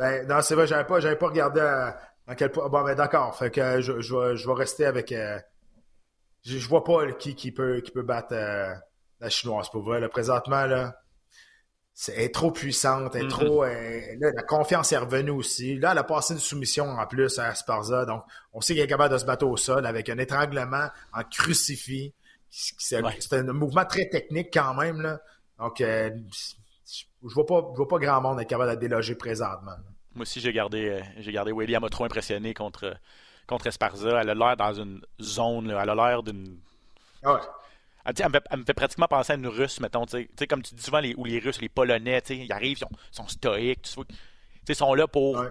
Ben, non, c'est vrai, j'avais pas, j'avais pas regardé dans quel point. Bon, ben, d'accord. Fait que je, je, vais, je vais rester avec. Euh, je, je, vois pas qui, qui, peut, qui peut battre euh, la chinoise, pour vrai. Là, présentement, là, elle est trop puissante, elle est mm-hmm. trop. là, la confiance est revenue aussi. Là, elle a passé une soumission en plus à Sparza. Donc, on sait qu'elle est capable de se battre au sol avec un étranglement en crucifix. C'est un mouvement très technique quand même. Là. Donc, euh, je vois pas, je vois pas grand monde être capable de déloger présentement. Moi aussi, j'ai gardé, euh, j'ai gardé William m'a trop impressionné contre, contre Esparza. Elle a l'air dans une zone, elle a l'air d'une. Ah ouais. Elle, me fait, pratiquement penser à une russe, mettons. comme tu dis souvent, les, ou les Russes, les Polonais, ils arrivent, ils sont, stoïques, ils sont là pour.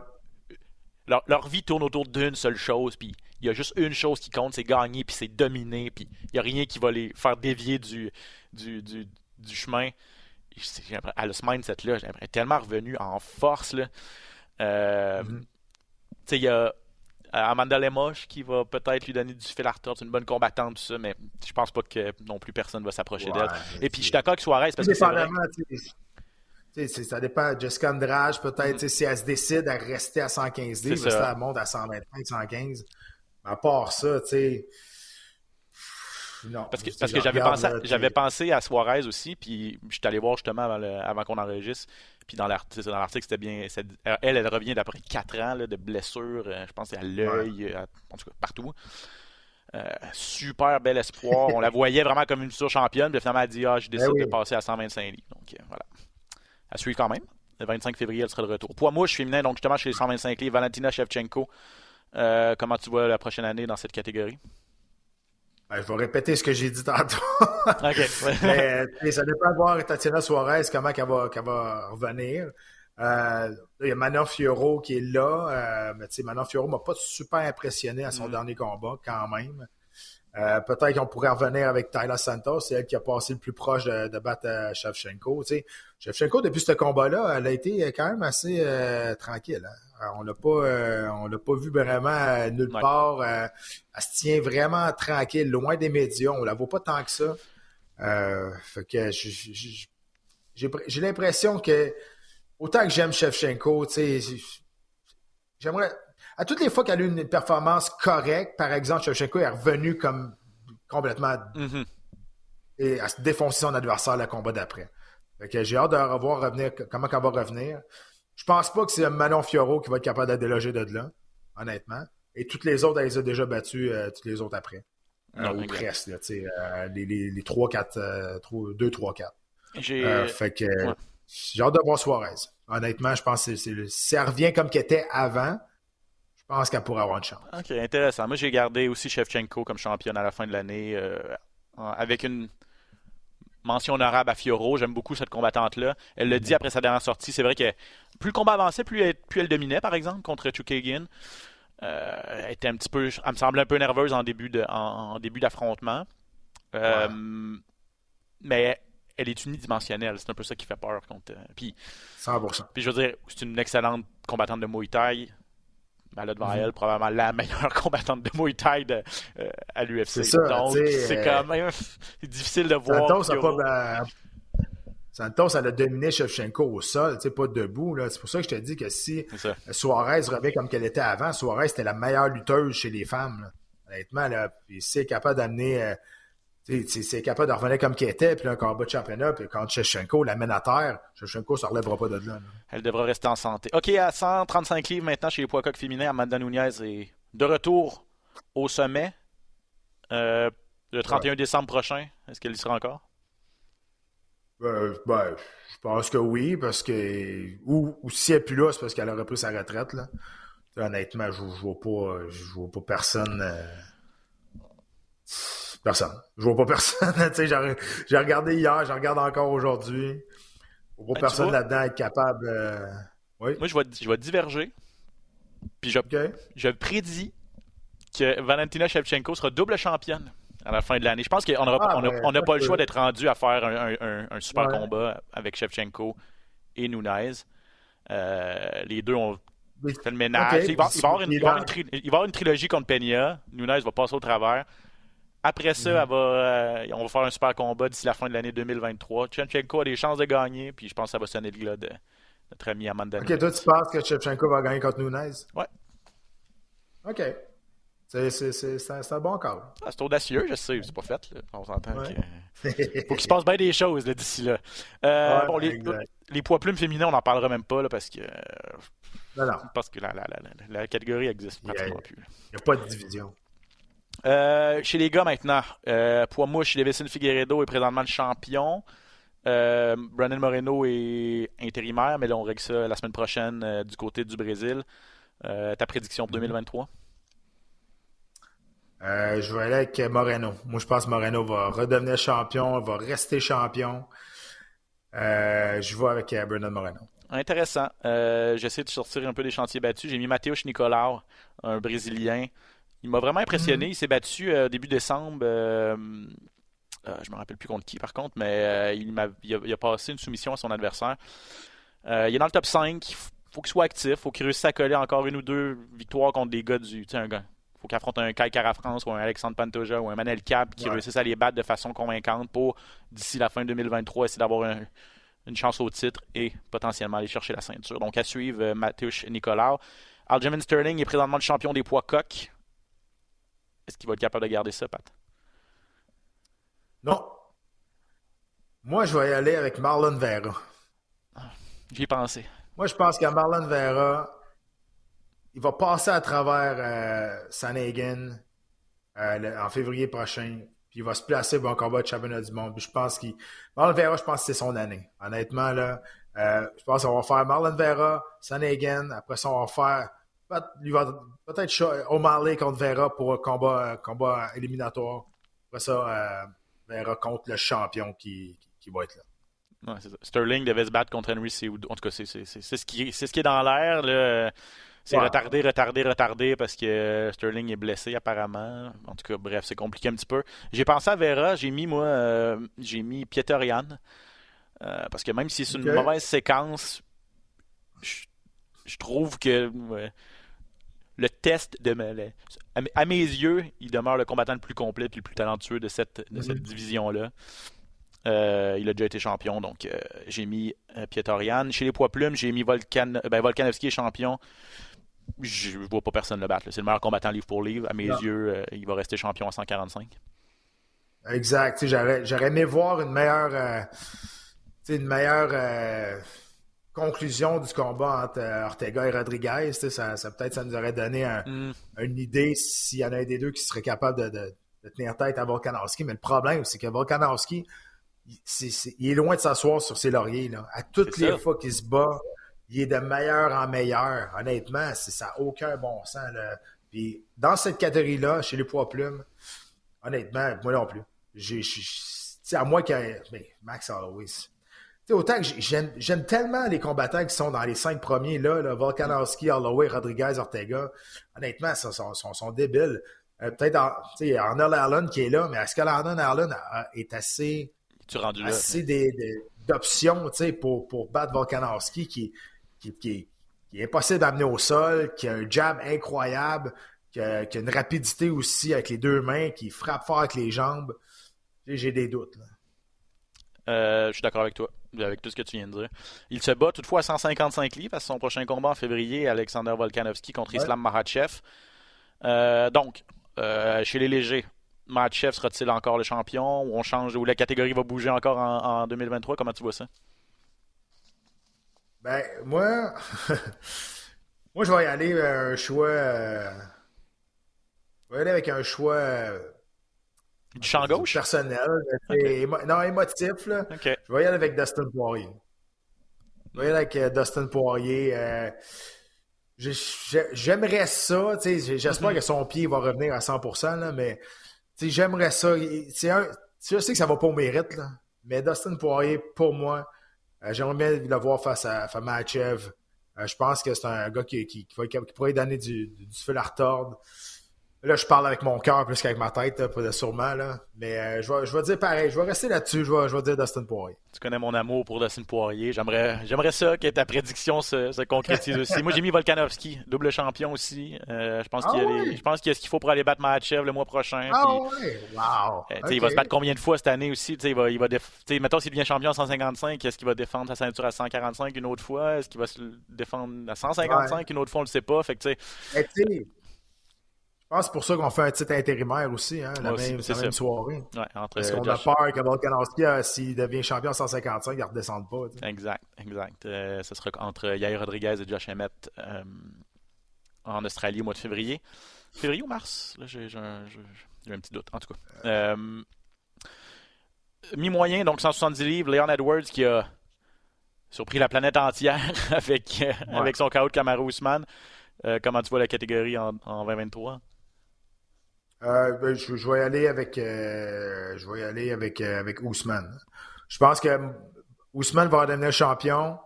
Leur, vie tourne autour d'une seule chose, puis il y a juste une chose qui compte, c'est gagner, puis c'est dominer, puis il n'y a rien qui va les faire dévier du, du, du, chemin. À ce mindset-là, j'aimerais tellement revenu en force. Là. Euh, mm-hmm. Il y a euh, Amanda Lemoche qui va peut-être lui donner du fil à retordre. C'est une bonne combattante, tout ça, mais je pense pas que non plus personne va s'approcher d'elle. Et puis je suis d'accord avec Suarez parce que ça dépend. Jessica Andrade, peut-être, si elle se décide à rester à 115 livres, ça. elle monte à 125, 115. Mais à part ça, tu sais. Non, parce que, parce que j'avais pensé, j'avais pensé à Suarez aussi, puis je suis allé voir justement avant, avant qu'on enregistre. Puis dans l'article, c'était bien. Elle, elle revient d'après 4 ans de blessures, euh, je pense à l'œil, euh, en tout cas partout. Euh, super bel espoir. On la voyait vraiment comme une sur-championne. Puis finalement, elle a dit Ah, je décide ben de passer à 125 livres. Donc voilà. Elle suit quand même. Le 25 février, elle sera de retour. Poids mouche féminin, donc justement chez les 125 livres. Valentina Shevchenko. comment tu vois la prochaine année dans cette catégorie? Ben, je vais répéter ce que j'ai dit tantôt. OK. Mais, ça dépend de voir Tatiana Suarez, comment elle va, va revenir. Euh, il y a Manon Fioro qui est là. mais tu sais, Manon Fioro m'a pas super impressionné à son mm. dernier combat quand même. Euh, peut-être qu'on pourrait revenir avec Tyler Santos, c'est elle qui a passé le plus proche de, battre euh, Shevchenko. Tu Shevchenko, depuis ce combat-là, elle a été quand même assez euh, tranquille. Hein. On l'a pas, on l'a pas vu vraiment nulle part. elle se tient vraiment tranquille, loin des médias. On la voit pas tant que ça. fait que j'ai l'impression que autant que j'aime Shevchenko, tu sais, j'aimerais à toutes les fois qu'elle a eu une performance correcte, par exemple, Shevchenko est revenu comme complètement mm-hmm. et à se défoncer son adversaire le combat d'après. j'ai hâte de revoir revenir, comment elle va revenir. Je pense pas que c'est Manon Fioro qui va être capable d'être délogé de là, honnêtement. Et toutes les autres, elle les a déjà battues, euh, toutes les autres après. Euh, ou presque, euh, les, les, les 3, 4, 3, 2, 3, 4. J'ai... fait que j'ai hâte de voir Suarez. Honnêtement, je pense que c'est, ça revient comme qu'elle était avant. Je pense qu'elle pourrait avoir une chance. OK, intéressant. Moi, j'ai gardé aussi Shevchenko comme championne à la fin de l'année euh, avec une mention honorable à Fioro. J'aime beaucoup cette combattante-là. Elle le dit après sa dernière sortie. C'est vrai que plus le combat avançait, plus elle, dominait, par exemple, contre Chukagin. Euh, elle était un petit peu, elle me semblait un peu nerveuse en début de, en, début d'affrontement. Euh, mais elle est unidimensionnelle. C'est un peu ça qui fait peur. Contre, puis, 100%. Puis je veux dire, c'est une excellente combattante de Muay Thai elle a devant elle probablement la meilleure combattante de Muay Thai de, euh, à l'UFC. Donc, c'est quand même difficile de voir. Santos, a pas, Santos, elle a dominé Shevchenko au sol, pas debout. C'est pour ça que je te dis que si Suarez revient comme qu'elle était avant, Suarez était la meilleure lutteuse chez les femmes. Honnêtement, là, puis c'est capable d'amener euh, c'est capable de revenir comme qu'il était, puis un combat de championnat, puis quand Shevchenko l'amène à terre, Shevchenko ne se relèvera pas de là, Elle devra rester en santé. OK, à 135 livres maintenant chez les poids coqs féminins, Amanda Nunez est de retour au sommet euh, le 31 décembre prochain. Est-ce qu'elle y sera encore? Euh, ben, je pense que oui, parce que. Ou, si elle n'est plus là, c'est parce qu'elle aurait pris sa retraite. Là. Honnêtement, je ne vois, pas, je vois pas personne. Euh, Personne. Je vois pas personne. j'ai regardé hier, je regarde encore aujourd'hui. Je vois pas ben, personne là-dedans être capable. Euh, oui. Moi, je vais, je vais diverger. Puis je, je prédis que Valentina Shevchenko sera double championne à la fin de l'année. Je pense qu'on n'a ah, ben, pas le choix d'être rendu à faire un, super combat avec Shevchenko et Nunez. Euh, les deux ont fait le ménage. Il, va, y avoir une, trilogie contre Peña. Nunez va passer au travers. Après ça, mhm. euh, on va faire un super combat d'ici la fin de l'année 2023. Shevchenko a des chances de gagner, puis je pense que ça va sonner le glas de notre ami Amanda. Ok, toi, tu penses que Shevchenko va gagner contre Nunez? Ouais. Ok. C'est un bon cas. Ah, c'est audacieux, je sais, c'est pas fait. On s'entend qu'il faut qu'il se passe bien des choses d'ici là. Euh, bon, les, les, poids plumes féminins, on n'en parlera même pas là, parce que. Non, non. Parce que la, la, la, la catégorie existe pratiquement plus. Il n'y a pas de division. Euh, chez les gars maintenant, euh, poids mouche, Figueredo est présentement le champion. Euh, Brandon Moreno est intérimaire, mais là on règle ça la semaine prochaine euh, du côté du Brésil. ta prédiction pour 2023 Je vais aller avec Moreno. Moi je pense que Moreno va redevenir champion, va rester champion. je vais avec Brandon Moreno. Intéressant. J'essaie de sortir un peu des chantiers battus. J'ai mis Matheus Nicolau, un Brésilien. Il m'a vraiment impressionné. Mhm. Il s'est battu euh, début décembre. Euh, euh, je me rappelle plus contre qui par contre, mais il, a, il, a, passé une soumission à son adversaire. il est dans le top 5. Il faut qu'il soit actif. Il faut qu'il réussisse à coller encore une ou deux victoires contre des gars du. Tu sais, un gars. faut qu'il affronte un Kai Cara France ou un Alexandre Pantoja ou un Manel Cap qui réussisse à les battre de façon convaincante pour, d'ici la fin 2023, essayer d'avoir une chance au titre et potentiellement aller chercher la ceinture. Donc à suivre, Mateusz Nicolas. Aljamain Sterling est présentement le champion des poids coqs. Est-ce qu'il va être capable de garder ça, Pat? Non. Moi, je vais y aller avec Marlon Vera. J'y ai pensé. Moi, je pense que Marlon Vera, il va passer à travers euh, Sanhagen euh, en février prochain. Puis il va se placer pour un combat de championnat du monde. Puis je pense qu'il. Marlon Vera, je pense que c'est son année. Honnêtement, là, euh, je pense qu'on va faire Marlon Vera, Sanhagen. Après ça, on va faire peut-être O'Malley contre Vera pour un combat, combat éliminatoire. Après ça, euh, Vera contre le champion qui, qui, va être là. Sterling devait se battre contre Henry Cejudo. En tout cas, c'est ce, qui, ce qui est dans l'air. C'est retardé, retardé, retardé parce que Sterling est blessé apparemment. En tout cas, bref, c'est compliqué un petit peu. J'ai pensé à Vera, j'ai mis moi, euh, j'ai mis Pieter euh, parce que même si c'est une mauvaise séquence, je, trouve que le test de à, mes yeux, il demeure le combattant le plus complet et le plus talentueux de cette, de cette mhm. division-là. Euh, il a déjà été champion, donc euh, j'ai mis euh, Pietorian. Chez les poids plumes, j'ai mis Volkan, ben, Volkanovski est champion. Je ne vois pas personne le battre. C'est le meilleur combattant livre pour livre. À mes yeux, il va rester champion à 145. Exact. J'aurais aimé voir une meilleure, une meilleure conclusion du combat entre Ortega et Rodriguez. Ça, peut-être ça nous aurait donné mm. une idée s'il y en a un des deux qui serait capable de, tenir tête à Volkanovski. Mais le problème, c'est que Volkanovski, il est loin de s'asseoir sur ses lauriers. Là. À toutes les fois qu'il se bat, il est de meilleur en meilleur. Honnêtement, ça n'a aucun bon sens. Là. Puis dans cette catégorie-là, chez les poids plumes, honnêtement, moi non plus. J'ai, à moi que. Mais Max Holloway. Autant que j'aime tellement les combattants qui sont dans les cinq premiers, là, là Volkanovski, Holloway, Rodriguez, Ortega. Honnêtement, ils sont, sont, débiles. Euh, peut-être Arnold Allen qui est là, mais est-ce que Arnold Allen est assez rendu assez d'options pour, pour battre Volkanovski qui, qui, est impossible d'amener au sol, qui a un jab incroyable, qui a, une rapidité aussi avec les deux mains, qui frappe fort avec les jambes? J'ai des doutes. Euh, je suis d'accord avec toi, avec tout ce que tu viens de dire. Il se bat toutefois à 155 livres parce que son prochain combat en février, Alexander Volkanovski contre Islam Makhachev. Euh, donc, euh, chez les légers, Matchev sera-t-il encore le champion ou on change ou la catégorie va bouger encore en, 2023 Comment tu vois ça? Ben moi, moi je vais y aller un choix. Euh, je vais y aller avec un choix. Euh, du champ gauche? Personnel, non émotif là. Je vais y aller avec Dustin Poirier. Je vais y aller avec euh, Dustin Poirier. J'aimerais ça, j'espère mm-hmm. que son pied va revenir à 100%, là, mais j'aimerais ça. Un, je sais que ça va pas au mérite, là, mais Dustin Poirier, pour moi, euh, j'aimerais bien le voir face à, face euh, je pense que c'est un gars qui, qui, pourrait donner du, du feu à retordre. Là, je parle avec mon cœur plus qu'avec ma tête, pas sûrement. Là. Mais euh, je, vais, je vais dire pareil, je vais rester là-dessus, je vais, je vais dire Dustin Poirier. Tu connais mon amour pour Dustin Poirier. J'aimerais, j'aimerais ça que ta prédiction se, se concrétise aussi. Moi, j'ai mis Volkanovski, double champion aussi. Euh, je pense qu'il y a, je pense qu'il y a ce qu'il faut pour aller battre Mahachev le mois prochain. Ah ouais, wow. Euh, Il va se battre combien de fois cette année aussi? il va, il va mettons s'il devient champion à 155, est-ce qu'il va défendre sa ceinture à 145 une autre fois? Est-ce qu'il va se défendre à 155 une autre fois? On le sait pas. Fait que, pense que c'est pour ça qu'on fait un titre intérimaire aussi, hein, la, même, soirée. Ouais, Parce qu'on a peur que Volkanovski, euh, s'il devient champion en 155, il ne redescende pas. Exact, exact. Euh, ce sera entre Yair Rodriguez et Josh Emmett euh, en Australie au mois de février. Février ou mars? Là, j'ai, un, un, petit doute, en tout cas. Mi-moyen, donc 170 livres, Leon Edwards qui a surpris la planète entière avec, avec son chaos de Kamaru Usman. comment tu vois la catégorie en, en 2023? Euh, ben, je, vais y aller avec, euh, je vais y aller avec, euh, avec Ousmane. Je pense que Ousmane va devenir champion.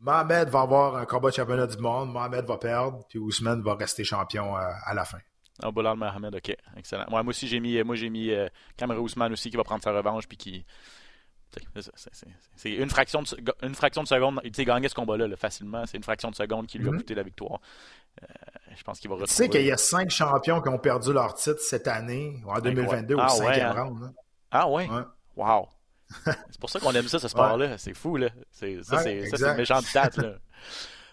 Mohamed va avoir un combat de championnat du monde. Mohamed va perdre. Puis Ousmane va rester champion à la fin. Ah, Boulal Mohamed, ok. Excellent. moi aussi, j'ai mis, moi, j'ai mis Cameron Ousmane aussi qui va prendre sa revanche. Puis qui. C'est une fraction de, une fraction de seconde. Il gagné ce combat-là facilement. C'est une fraction de seconde qui lui a mm-hmm. coûté la victoire. Euh, je pense qu'il va retrouver. Tu sais qu'il y a cinq champions qui ont perdu leur titre cette année, en 2022, au ah, cinquième hein? round. Ah ouais? Wow! c'est pour ça qu'on aime ça, ce sport-là. C'est fou, là. C'est, ça, c'est, une méchante stat, là.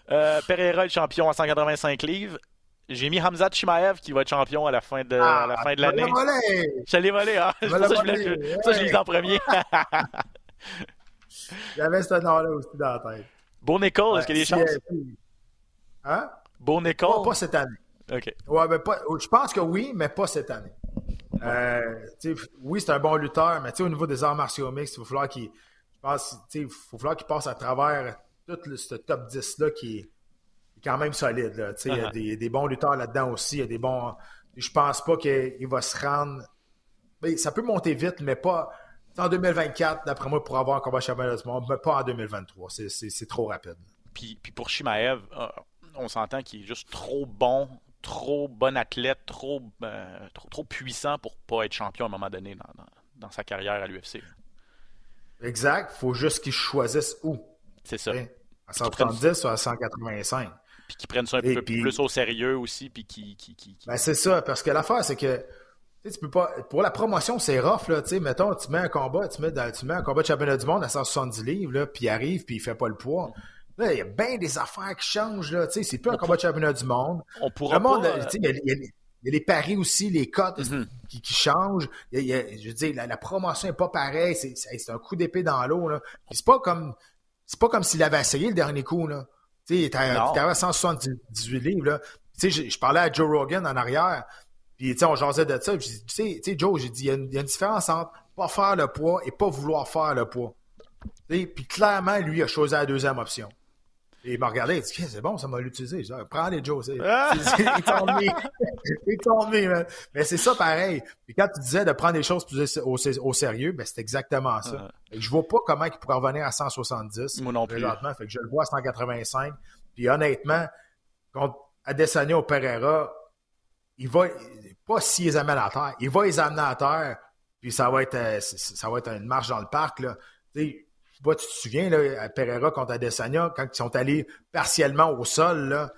Euh, Pereira est champion à 185 livres. J'ai mis Hamzat Chimaev qui va être champion à la fin de, à la ah, fin de l'année. Je l'ai volé, hein? ça, je, voulais, ça, je l'ai en premier. J'avais ce nom-là aussi dans la tête. Bon Nicole, est-ce qu'il y a des chances? Hein? Bon Nicole? Pas, cette année. OK. Ouais, ben pas, je pense que oui, mais pas cette année. Euh, oui, c'est un bon lutteur, mais au niveau des arts martiaux mixtes, il va falloir qu'il passe à travers tout ce top 10-là qui est, quand même solide. Là. Il y a uh-huh. des, bons lutteurs là-dedans aussi. Il y a des bons. Je pense pas qu'il va se rendre. Ça peut monter vite, mais pas en 2024, d'après moi, pour avoir un combat championnat du monde, mais pas en 2023. C'est trop rapide. Puis, puis pour Shimaev, euh, on s'entend qu'il est juste trop bon, trop bon athlète, trop, euh, trop, trop, puissant pour pas être champion à un moment donné dans, dans, dans sa carrière à l'UFC. Exact. faut juste qu'il choisisse où. C'est ça. À 170 ou à 185. Puis qu'ils prennent ça un peu plus au sérieux aussi. Puis qui, qui, qui, Ben c'est ça, parce que l'affaire, c'est que tu peux pas. Pour la promotion, c'est rough, là. Tu sais, mettons, tu mets un combat, tu mets, tu mets un combat de championnat du monde à 170 livres, là, puis il arrive, puis il fait pas le poids. Là, il y a bien des affaires qui changent, là. Tu sais, c'est plus un combat de championnat du monde. On pourra pas... il y, a les paris aussi, les cotes mm-hmm. qui, qui, changent. Il y a, je veux dire, la, promotion n'est pas pareille. C'est un coup d'épée dans l'eau. C'est pas comme c'est pas comme s'il avait essayé le dernier coup. Là. Tu sais, il était à 178 livres. Là. Tu sais, je, parlais à Joe Rogan en arrière. Puis, tu sais, on jasait de ça. tu sais, Joe, j'ai dit, il y, a une, différence entre pas faire le poids et pas vouloir faire le poids. Puis, clairement, lui, il a choisi la deuxième option. Et il m'a regardé, il dit, c'est bon, ça m'a l'utiliser. Prends les Joe. Ah! Il tombé. il tombé, man. Mais c'est ça pareil. Puis quand tu disais de prendre les choses plus au, sérieux, ben c'est exactement ça. Et je vois pas comment il pourrait revenir à 170. Moi non plus. Fait que je le vois à 185. Puis honnêtement, contre Adesanya ou Pereira, il va, pas s'il les amène à terre, il va les amener à terre. Puis ça va être, euh, ça va être une marche dans le parc, là. Tu tu te souviens, là, à Pereira contre Adesanya, quand ils sont allés partiellement au sol, là,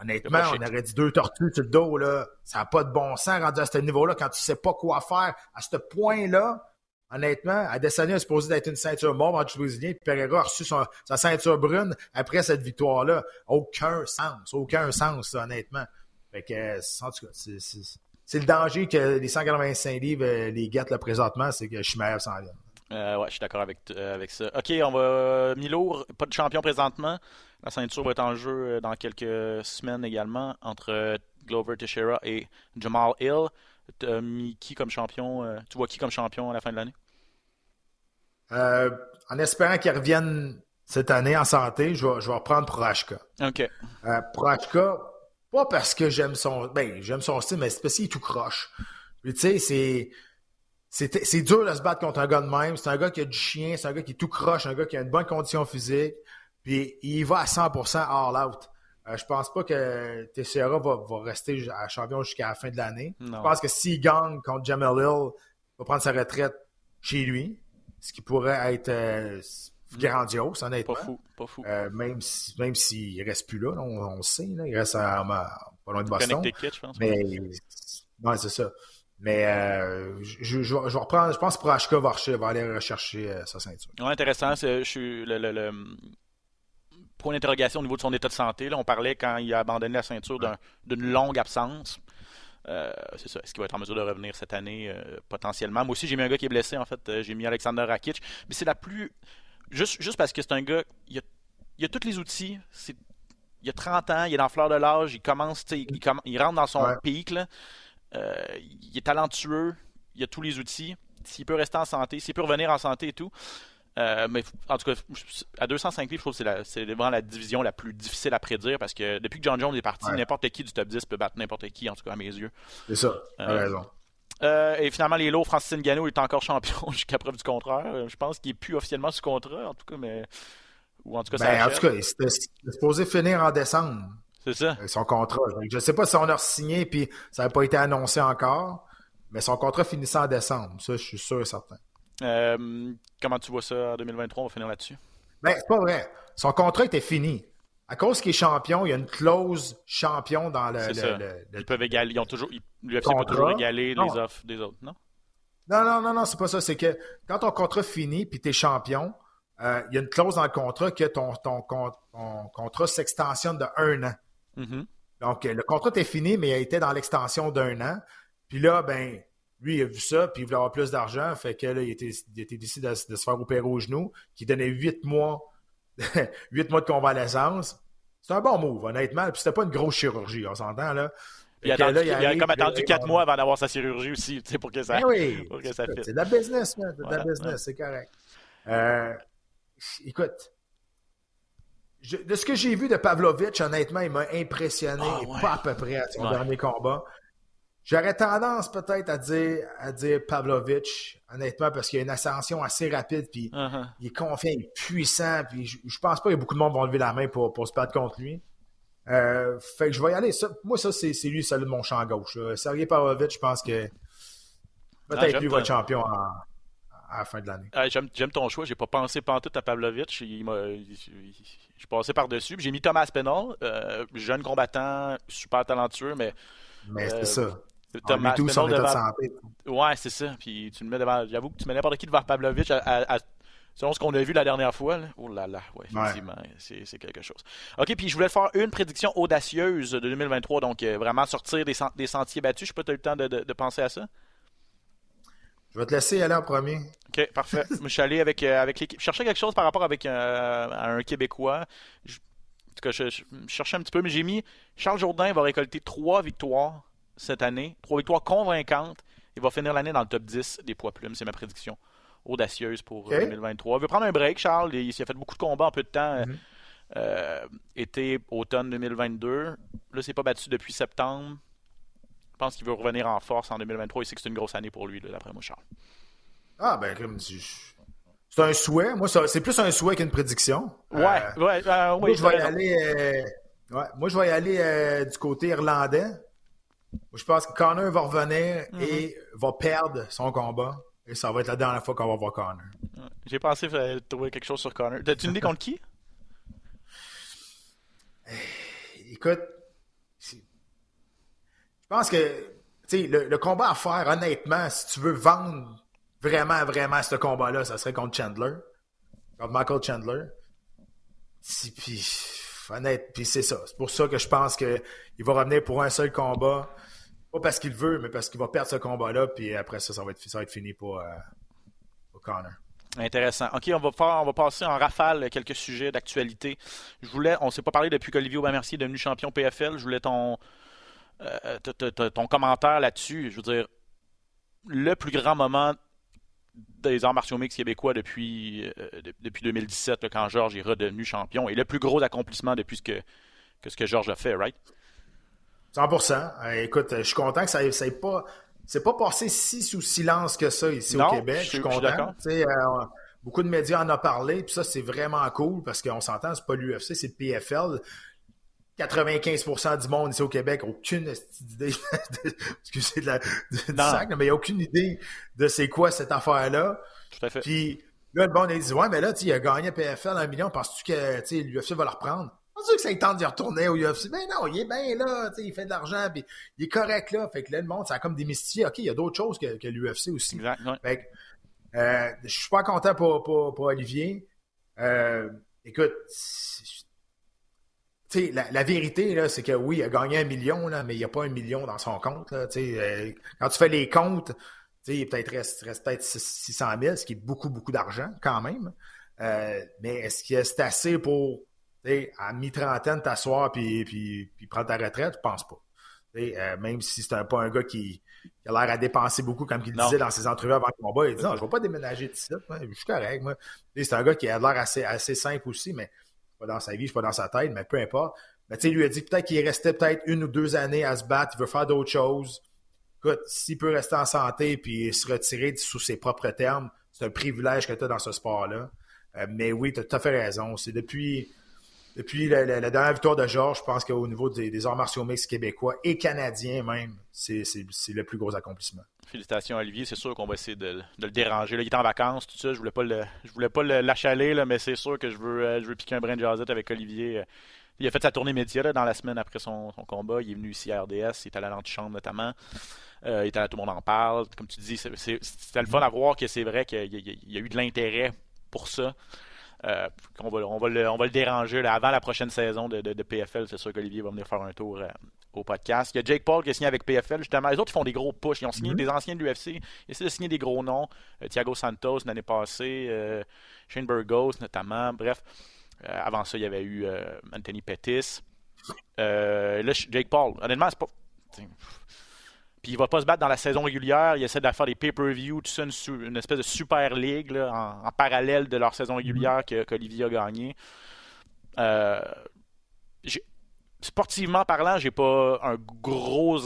honnêtement, on aurait dit deux tortues sur le dos, là. Ça n'a pas de bon sens rendu à ce niveau-là quand tu sais pas quoi faire à ce point-là. Honnêtement, Adesanya est supposé d'être une ceinture mauve en brésilien, puis Pereira a reçu sa ceinture brune après cette victoire-là. Aucun sens, aucun sens, honnêtement. Fait que, c'est le danger que les 185 livres euh, les guettent là, présentement, c'est que meilleur sans rien. Euh, ouais, je suis d'accord avec, euh, avec ça. Ok, on va. Milo, pas de champion présentement. La ceinture va être en jeu euh, dans quelques semaines également entre Glover Teixeira et Jamal Hill. Tu mis qui comme champion Tu vois qui comme champion à la fin de l'année? En espérant qu'il revienne cette année en santé, je vais, je vais reprendre Proachka. OK. Proachka, pas parce que j'aime son. Ben, j'aime son style, mais c'est parce qu'il est tout croche. tu sais, c'est c'est dur de se battre contre un gars de même. C'est un gars qui a du chien, c'est un gars qui est tout croche, un gars qui a une bonne condition physique. Puis il va à 100% all out. Euh, je pense pas que Teixeira va, va rester à champion jusqu'à la fin de l'année. Je pense que s'il gagne contre Jamel Hill, il va prendre sa retraite chez lui, ce qui pourrait être euh, grandiose, honnêtement. Pas fou, pas fou. Euh, même s'il même s'il reste plus là, on, le sait, là, il reste à, pas loin de Boston. je pense. Mais, ouais, c'est ça. Mais euh, je, je, je, reprends, je pense que Proachka va, va aller rechercher euh, sa ceinture. Ouais, intéressant. Je suis le, le, le, point d'interrogation au niveau de son état de santé. Là, on parlait quand il a abandonné la ceinture d'une longue absence. Euh, c'est ça. Est-ce qu'il va être en mesure de revenir cette année potentiellement? Moi aussi, j'ai mis un gars qui est blessé, en fait. J'ai mis Alexander Rakic. Mais c'est la plus. Juste, juste parce que c'est un gars. Il a, il a tous les outils. Il a 30 ans, il est dans fleur de l'âge, il commence, il, il, rentre dans son pic. Là. Euh, il est talentueux, il a tous les outils. S'il peut rester en santé, s'il peut revenir en santé et tout. Euh, mais en tout cas, à 205 livres, je trouve que c'est vraiment la division la plus difficile à prédire parce que depuis que John Jones est parti, n'importe qui du top 10 peut battre n'importe qui, en tout cas à mes yeux. C'est ça, euh, raison. et finalement, les lots, Francis Ngannou est encore champion jusqu'à preuve du contraire. Je pense qu'il n'est plus officiellement sous contrat, en tout cas, mais. Ou en tout cas, ben, en tout cas, il était supposé finir en décembre. C'est ça. Son contrat. Je ne sais pas si on a signé puis ça n'a pas été annoncé encore, mais son contrat finissait en décembre. Ça, je suis sûr et certain. Euh, comment tu vois ça en 2023? On va finir là-dessus. Ben, c'est pas vrai. Son contrat était fini. À cause qu'il est champion, il y a une clause champion dans le. ils peuvent égaler. Ils ont toujours. L'UFC peut toujours égaler les offres des autres, non? Non, non, non, non, c'est pas ça. C'est que quand ton contrat finit puis tu es champion, euh, il y a une clause dans le contrat que ton, ton, ton contrat s'extensionne de un an. Mm-hmm. Donc, le contrat était fini, mais il était dans l'extension d'un an. Puis là, ben, lui, il a vu ça, puis il voulait avoir plus d'argent. Fait que là, il était, il décidé de, se faire opérer au genou, qui donnait huit mois, huit mois de convalescence. C'est un bon move, honnêtement. Puis c'était pas une grosse chirurgie, on s'entend, là. il, a, il, a comme attendu quatre mois avant d'avoir sa chirurgie aussi, tu sais, pour que ça, ben oui, C'est de la business, man. C'est de la business, c'est correct. Euh, écoute, de ce que j'ai vu de Pavlovich, honnêtement, il m'a impressionné, ah, pas à peu près à son dernier combat. J'aurais tendance peut-être à dire, à dire Pavlovich, honnêtement, parce qu'il a une ascension assez rapide, puis uh-huh. il est confiant, il est puissant, puis je, pense pas que beaucoup de monde vont lever la main pour, pour se battre contre lui. Euh, fait que je vais y aller. moi, ça, c'est lui, celui de mon champ gauche. Sergei Pavlovich, je pense que peut-être ah, lui va être champion à la fin de l'année. Ah, j'aime ton choix. J'ai pas pensé pantoute à Pavlovich. Il, je suis passé par-dessus. J'ai mis Thomas Penal, euh, jeune combattant, super talentueux, mais. Mais c'est ça. Thomas tout son état de santé. Ouais, c'est ça. Puis tu me mets devant. J'avoue que tu mets n'importe qui devant Pavlovich selon ce qu'on a vu la dernière fois. Oh là là, ouais, effectivement, c'est quelque chose. OK, puis je voulais faire une prédiction audacieuse de 2023, donc euh, vraiment sortir des, des, sentiers battus. Je sais pas, tu as eu le temps de, de, penser à ça? Je vais te laisser aller en premier. OK, parfait. je suis allé avec, euh, avec l'équipe. Je cherchais quelque chose par rapport avec euh, un Québécois. en tout cas, je, je, cherchais un petit peu, mais j'ai mis Charles Jourdain va récolter trois victoires cette année. Trois victoires convaincantes. Il va finir l'année dans le top 10 des poids plumes. C'est ma prédiction audacieuse pour 2023. Il veut prendre un break, Charles. Il, s'est fait beaucoup de combats en peu de temps. Mhm. Euh, été, automne 2022. Là, c'est pas battu depuis septembre. Je pense qu'il veut revenir en force en 2023. Il sait que c'est une grosse année pour lui, d'après moi, Charles. Ah, ben, comme c'est un souhait. Moi, c'est plus un souhait qu'une prédiction. Ouais, euh, ouais, euh, moi, je vais y aller, moi, je vais y aller du côté irlandais. Je pense que Connor va revenir mhm. et va perdre son combat. Et ça va être la dernière fois qu'on va voir Connor. J'ai pensé trouver quelque chose sur Connor. T'as-tu une idée contre qui? Écoute, pense que le, le combat à faire, honnêtement, si tu veux vendre vraiment, vraiment ce combat-là, ça serait contre Chandler. Contre Michael Chandler. Puis, honnête, puis c'est ça. C'est pour ça que je pense qu'il va revenir pour un seul combat. Pas parce qu'il veut, mais parce qu'il va perdre ce combat-là, puis après ça, ça va être, fini pour, euh, Connor. Intéressant. OK, on va, on va passer en rafale quelques sujets d'actualité. Je voulais, on ne s'est pas parlé depuis qu'Olivier Aubin-Mercier est devenu champion PFL. Je voulais ton, euh, ton commentaire là-dessus. Je veux dire, le plus grand moment des arts martiaux mix québécois depuis, euh, depuis 2017, quand Georges est redevenu champion, et le plus gros accomplissement depuis ce que, que ce que Georges a fait, right? 100 euh, Écoute, je suis content que ça n'ait pas, c'est pas passé si sous silence que ça ici au Québec. Je suis content. Beaucoup de médias en ont parlé, puis ça, c'est vraiment cool parce qu'on s'entend, c'est pas l'UFC, c'est le PFL. 95% du monde ici au Québec aucune idée de, excusez de la sac, mais il n'y a aucune idée de c'est quoi cette affaire-là. Puis là, le monde il dit Ouais, mais là, il a gagné PFL un million, penses-tu que l'UFC va le reprendre? Pas que ça tente d'y retourner au UFC. Mais non, il est bien là, il fait de l'argent, puis il est correct là. Fait que là, le monde, ça a comme démystifié. OK, il y a d'autres choses que, que l'UFC aussi. Exact, Fait que, euh, je suis pas content pour, pour, pour Olivier. Euh, écoute, la, la, vérité, c'est que oui, il a gagné un million, là, mais il n'y a pas un million dans son compte. Là, euh, quand tu fais les comptes, il peut-être reste, reste peut-être 600 000, ce qui est beaucoup, beaucoup d'argent quand même. Euh, mais est-ce que c'est assez pour à mi-trentaine, t'asseoir puis, puis, puis prendre ta retraite, je pense pas. Euh, même si c'est pas un gars qui, a l'air à dépenser beaucoup, comme il disait dans ses entrevues avant le combat, il dit Non, je vais pas déménager de site, je suis correct. Moi. C'est un gars qui a l'air assez, assez simple aussi, mais pas dans sa vie, pas dans sa tête, mais peu importe. Mais tu sais, lui a dit peut-être qu'il restait peut-être une ou deux années à se battre, il veut faire d'autres choses. Écoute, s'il peut rester en santé puis se retirer sous ses propres termes, c'est un privilège que tu as dans ce sport-là. Euh, mais oui, tu as tout à fait raison. C'est depuis depuis la, dernière victoire de Georges, je pense qu'au niveau des, arts martiaux mixtes québécois et canadiens même, c'est le plus gros accomplissement. Félicitations Olivier, c'est sûr qu'on va essayer de, le déranger. il est en vacances, tout ça, je voulais pas le, je voulais pas l'achaler, mais c'est sûr que je veux, euh, je veux piquer un brin de jazzette avec Olivier. Il a fait sa tournée média dans la semaine après son, combat. Il est venu ici à RDS, il est à la l'antichambre notamment. Euh, il est à Tout le monde en parle. Comme tu dis, c'était le fun à voir que c'est vrai qu'il y, a eu de l'intérêt pour ça. Euh, on, va, on, va le, déranger avant la prochaine saison de, PFL. C'est sûr qu'Olivier va venir faire un tour euh, au podcast. Il y a Jake Paul qui a signé avec PFL. Justement, les autres ils font des gros push. Ils ont signé mm-hmm. des anciens de l'UFC. Ils essaient de signer des gros noms. Euh, Thiago Santos l'année passée. Shane Burgos notamment. Bref. avant ça, il y avait eu Anthony Pettis. là, Jake Paul. Honnêtement, c'est pas. Puis il va pas se battre dans la saison régulière. Il essaie de faire des pay-per-view, tout ça, une, espèce de super ligue en, parallèle de leur saison régulière qu'Olivier a gagné. Sportivement parlant, j'ai pas un gros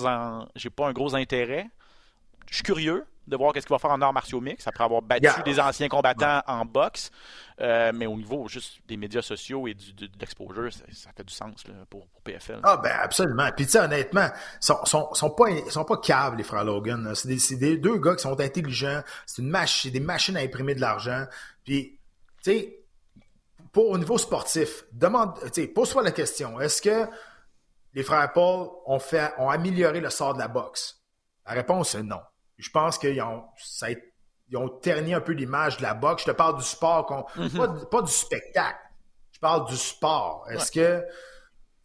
j'ai pas un gros intérêt. Je suis curieux de voir qu'est-ce qu'il va faire en arts martiaux mix après avoir battu des anciens combattants en boxe. Euh, mais au niveau juste des médias sociaux et du, de, l'exposure, ça, fait du sens pour, PFL. Ah ben absolument. Puis tu sais, honnêtement, ils sont, sont, sont, pas, sont pas caves, les frères Logan. C'est des, des, deux gars qui sont intelligents. C'est une machine, des machines à imprimer de l'argent. Puis, tu sais, au niveau sportif, demande, pose-toi la question, est-ce que les frères Paul ont, fait, ont amélioré le sort de la boxe? La réponse est non. Je pense qu'ils ont, ont terni un peu l'image de la boxe. Je te parle du sport, mm-hmm. pas, du spectacle. Je parle du sport. Est-ce que,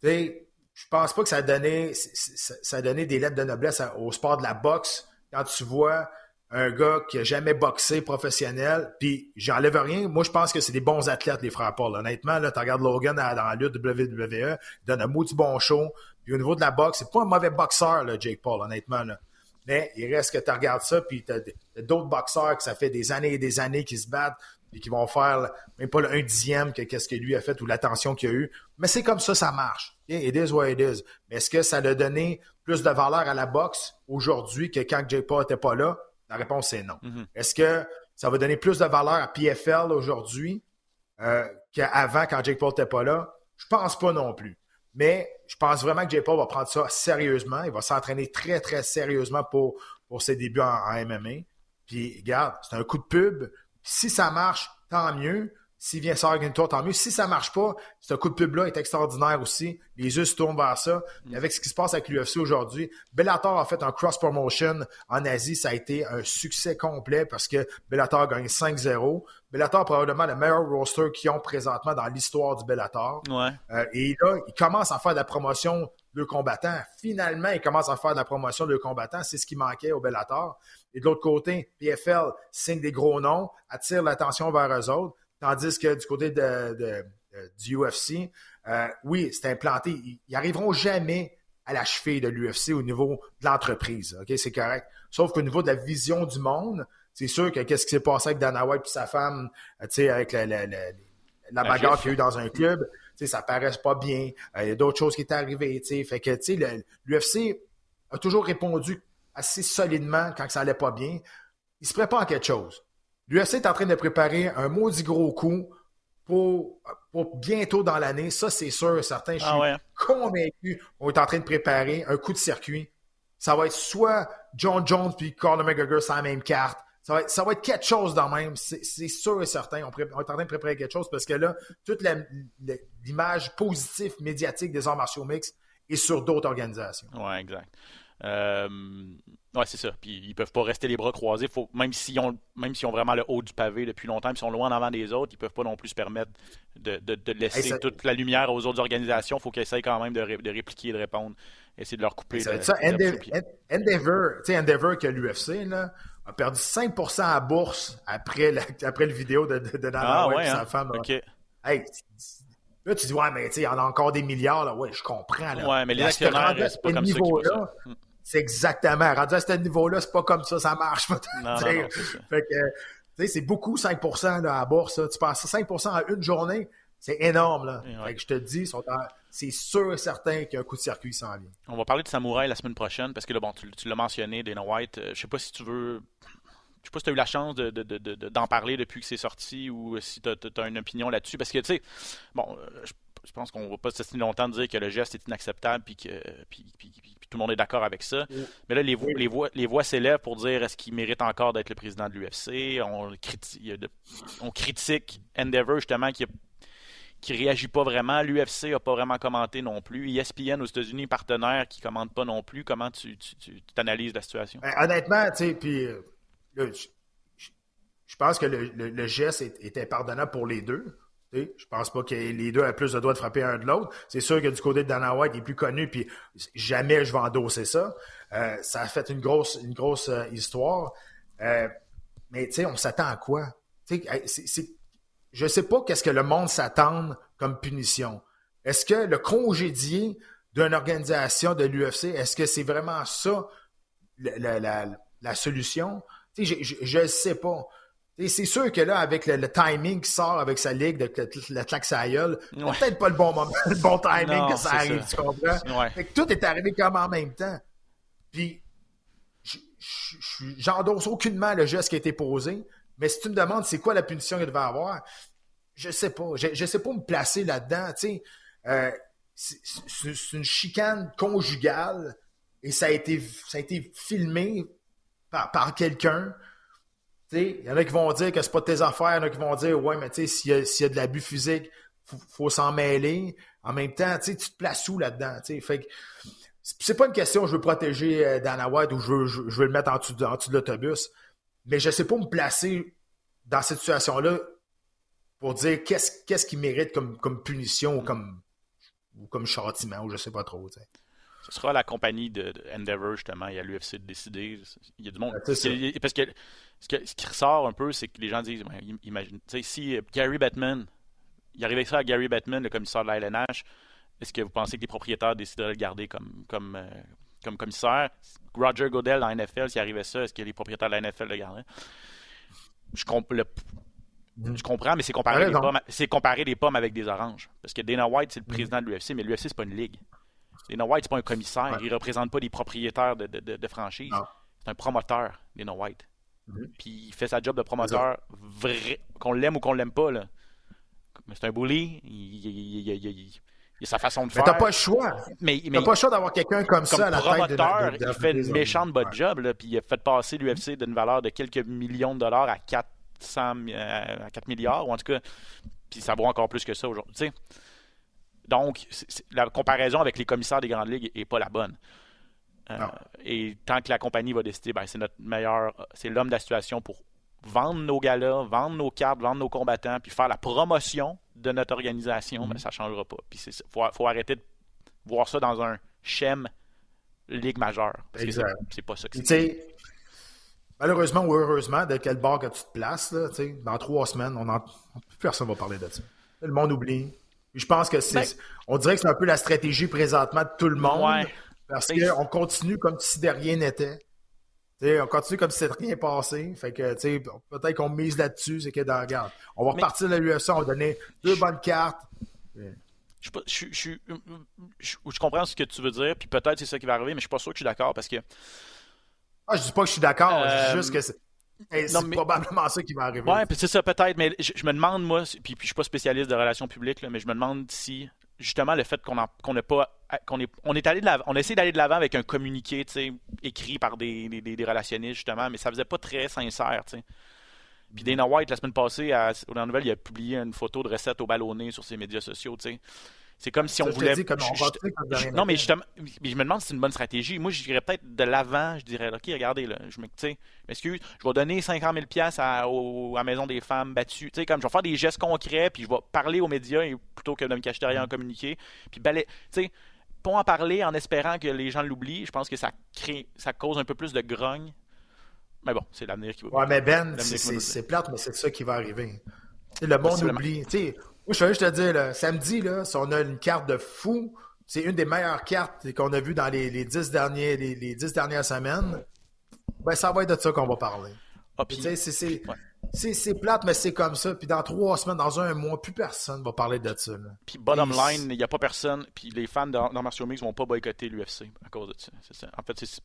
tu sais, je pense pas que ça a donné, ça a donné des lettres de noblesse au sport de la boxe quand tu vois un gars qui a jamais boxé professionnel, puis j'enlève rien. Moi, je pense que c'est des bons athlètes, les frères Paul. Honnêtement, là, tu regardes Logan dans la lutte WWE, il donne un du bon show. Puis au niveau de la boxe, c'est pas un mauvais boxeur, là, Jake Paul, honnêtement. Là. Mais il reste que tu regardes ça, puis tu as, d'autres boxeurs que ça fait des années et des années qui se battent, et qui vont faire même pas le un dixième que qu'est-ce que lui a fait ou l'attention qu'il a eu. Mais c'est comme ça, ça marche. It is what it is. Mais est-ce que ça a donné plus de valeur à la boxe aujourd'hui que quand Jake Paul n'était pas là? La réponse est non. Mm-hmm. Est-ce que ça va donner plus de valeur à PFL aujourd'hui euh, qu'avant quand Jake Paul n'était pas là? Je pense pas non plus. Mais je pense vraiment que Jake Paul va prendre ça sérieusement. Il va s'entraîner très, très sérieusement pour, pour ses débuts en, MMA. Puis, regarde, c'est un coup de pub. Si ça marche, tant mieux. S'il vient sortir une tour, tant mieux. Si ça marche pas, ce coup de pub-là est extraordinaire aussi. Les yeux se tournent vers ça. Et avec ce qui se passe avec l'UFC aujourd'hui, Bellator a fait un cross-promotion en Asie. Ça a été un succès complet parce que Bellator a gagné 5-0. Bellator a probablement le meilleur roster qu'ils ont présentement dans l'histoire du Bellator. Ouais. Euh, et là, ils commencent à faire de la promotion de combattants. Finalement, ils commencent à faire de la promotion de combattants. C'est ce qui manquait au Bellator. Et de l'autre côté, PFL signe des gros noms, attire l'attention vers eux autres. Tandis que du côté de, du UFC, euh, oui, c'est implanté. Ils n'arriveront jamais à la cheville de l'UFC au niveau de l'entreprise. OK, c'est correct. Sauf qu'au niveau de la vision du monde, c'est sûr que qu'est-ce qui s'est passé avec Dana White et sa femme, euh, tu sais, avec la, la, la, bagarre qu'il y a eu dans un club, tu sais, ça paraît pas bien. Euh, il y a d'autres choses qui étaient arrivées, tu sais. Fait que, tu sais, l'UFC a toujours répondu assez solidement quand ça allait pas bien. Il se prépare à quelque chose. L'UFC est en train de préparer un maudit gros coup pour, pour bientôt dans l'année. Ça, c'est sûr, certains. Je ah suis convaincu qu'on est en train de préparer un coup de circuit. Ça va être soit John Jones puis Conor McGregor sur la même carte. Ça va, être, ça va être quelque chose dans même. C'est sûr et certain. On, est en train de préparer quelque chose parce que là, toute l'image positive médiatique des arts martiaux mixtes est sur d'autres organisations. Oui, exact. Euh, ouais, c'est ça. Puis ils peuvent pas rester les bras croisés. Faut, même s'ils ont, même s'ils ont vraiment le haut du pavé depuis longtemps, ils sont loin en avant des autres, ils peuvent pas non plus se permettre de, de, laisser toute la lumière aux autres organisations. Il faut qu'ils essayent quand même de, de répliquer, de répondre, essayer de leur couper. C'est ça. Endeavor, Endeavor, Endeavor que l'UFC a perdu 5% à bourse après, après le vidéo de, de, Dana ah, et sa hein? femme. Hey, Là, tu dis, ouais, mais tu il y en a encore des milliards. Là. Ouais, je comprends. Là. Ouais, mais les actionnaires, c'est pas comme ça. ça. C'est exactement. Rendu à ce niveau-là, c'est pas comme ça, ça marche. Non, non, fait que, c'est beaucoup 5 là, à la bourse. Tu passes 5% à une journée, c'est énorme. Là. Fait que je te dis, c'est sûr et certain qu'il y a un coup de circuit s'en vient. On va parler de Samouraï la semaine prochaine parce que là, bon, tu, l'as mentionné, Dana White. Euh, je sais pas si tu veux. Je sais pas si tu as eu la chance d'en de, de, parler depuis que c'est sorti ou si tu as, une opinion là-dessus. Parce que, tu sais, bon, euh, je je pense qu'on ne va pas se longtemps de dire que le geste est inacceptable puis que tout le monde est d'accord avec ça. Mais là, les voix, les voix, les voix s'élèvent pour dire est-ce qu'il mérite encore d'être le président de l'UFC. On, on, critique Endeavor justement qui qui réagit pas vraiment. L'UFC n'a pas vraiment commenté non plus. ESPN aux États-Unis, partenaire qui ne commente pas non plus. Comment tu, tu, analyses la situation? Ben, honnêtement, tu sais, puis euh, je, pense que le, geste était pardonnable pour les deux. Je pense pas que les deux aient plus de droits de frapper un de l'autre. C'est sûr que du côté de Dana White, il est plus connu, puis jamais je vais endosser ça. Euh, ça a fait une grosse, une grosse euh, histoire. Euh, mais tu sais, on s'attend à quoi? Je c'est, je sais pas qu'est-ce que le monde s'attend comme punition. Est-ce que le congédier d'une organisation de l'UFC, est-ce que c'est vraiment ça la, la, solution? je ne sais pas. C'est sûr que là, avec le, timing qui sort avec sa ligue de la claque sa gueule, peut-être pas le bon moment, le bon timing que ça arrive, tu comprends? Fait que tout est arrivé comme en même temps. Puis, j'endosse aucunement le geste qui a été posé, mais si tu me demandes c'est quoi la punition qu'il devait avoir, je sais pas. Je, je sais pas me placer là-dedans. Tu sais, euh, c'est une chicane conjugale et ça a été, ça a été filmé par, par quelqu'un. Il y en a qui vont dire que c'est pas tes affaires, il y en a qui vont dire Ouais, mais s'il y, y, a de l'abus physique, faut, faut s'en mêler. En même temps, tu te places où là-dedans? Fait que c'est pas une question je veux protéger euh, Dana White ou je veux, je, veux le mettre en dessous de, l'autobus, mais je sais pas me placer dans cette situation-là pour dire qu'est-ce qu'est-ce qui mérite comme, comme punition ou comme, ou comme châtiment ou je sais pas trop. Ce sera la compagnie de, Endeavor, justement, et à l'UFC de décider. Il y a du monde. parce que ce, qui ressort un peu, c'est que les gens disent imagine, si euh, Gary Batman, il arrivait ça à Gary Batman, le commissaire de la LNH, est-ce que vous pensez que les propriétaires décideraient de le garder comme, comme, euh, comme commissaire? Roger Godel dans la NFL, s'il arrivait ça, est-ce que les propriétaires de la NFL le garderaient? Je, je comprends, mais c'est comparer, les pommes, comparer les pommes avec des oranges. Parce que Dana White, c'est le mm. président de l'UFC, mais l'UFC, c'est pas une ligue. Dana White, c'est pas un commissaire. Il représente pas des propriétaires de, de, de franchise. C'est un promoteur, Dana White. Mm-hmm. Puis il fait sa job de promoteur vrai, qu'on l'aime ou qu'on l'aime pas. Là. Mais c'est un bully. Il, il, il, il a sa façon de faire. Mais t'as pas le choix. Mais, mais t'as pas le choix d'avoir quelqu'un comme, ça à la promoteur, tête de, il fait une méchante bonne job, là, puis il a fait passer l'UFC d'une valeur de quelques millions de dollars à 400, euh, à 4 milliards, ou en tout cas, puis ça vaut encore plus que ça aujourd'hui. Donc, la comparaison avec les commissaires des grandes ligues n'est pas la bonne. Euh, et tant que la compagnie va décider, ben, c'est notre meilleur, c'est l'homme de la situation pour vendre nos galas, vendre nos cartes, vendre nos combattants, puis faire la promotion de notre organisation, mais mhm. ça ne changera pas. Puis il faut, arrêter de voir ça dans un schéma Ligue majeure. c'est pas ça que c'est. Malheureusement ou heureusement, de quel bord que tu te places, là, dans trois semaines, on en, personne ne va parler de ça. Le monde oublie. Je pense que c'est. Ben on dirait que c'est un peu la stratégie présentement de tout le monde. Parce ben, qu'on continue comme si de rien n'était on continue comme si c'était rien passé. Fait que, peut-être qu'on mise là-dessus, c'est que, dans, regarde, on va repartir de l'USA, on va donner deux bonnes cartes. Je, je, je, comprends ce que tu veux dire, puis peut-être c'est ça qui va arriver, mais je suis pas sûr que je suis d'accord parce que. Ah, je dis pas que je suis d'accord, je dis juste que c'est. probablement ça qui va arriver. Ouais, c'est ça peut-être, mais je, me demande, moi, puis, puis je suis pas spécialiste de relations publiques, mais je me demande si justement le fait qu'on qu'on pas qu'on est on est allé de on a essayé d'aller de l'avant avec un communiqué écrit par des, des, relationnistes justement mais ça faisait pas très sincère sais puis Dana White la semaine passée à, dans la nouvelle il a publié une photo de recette au ballonné sur ses médias sociaux tu sais c'est comme si on voulait. non, mais justement, je me demande si c'est une bonne stratégie. Moi, je dirais peut-être de l'avant, je dirais, OK, regardez, là, je m'excuse, je vais donner 50 000 à, à la Maison des femmes battues. Tu sais, comme je vais faire des gestes concrets, puis je vais parler aux médias plutôt que de me cacher derrière un communiqué. Puis, tu sais, pas en parler en espérant que les gens l'oublient, je pense que ça crée, ça cause un peu plus de grogne. Mais bon, c'est l'avenir qui va. Ouais, mais Ben, c'est plate, mais c'est ça qui va arriver. le monde oublie. Moi, je veux juste te dire, samedi, là, si on a une carte de fou, c'est une des meilleures cartes qu'on a vues dans les, les, dix derniers, les, dix dernières semaines. Ben, ça va être de ça qu'on va parler. Ah, c'est c'est plate, mais c'est comme ça. Puis dans trois semaines, dans un mois, plus personne va parler de ça. Puis bottom line, il n'y a pas personne. Puis les fans de Martial Mix vont pas boycotter l'UFC à cause de ça. ça. En fait, c'est.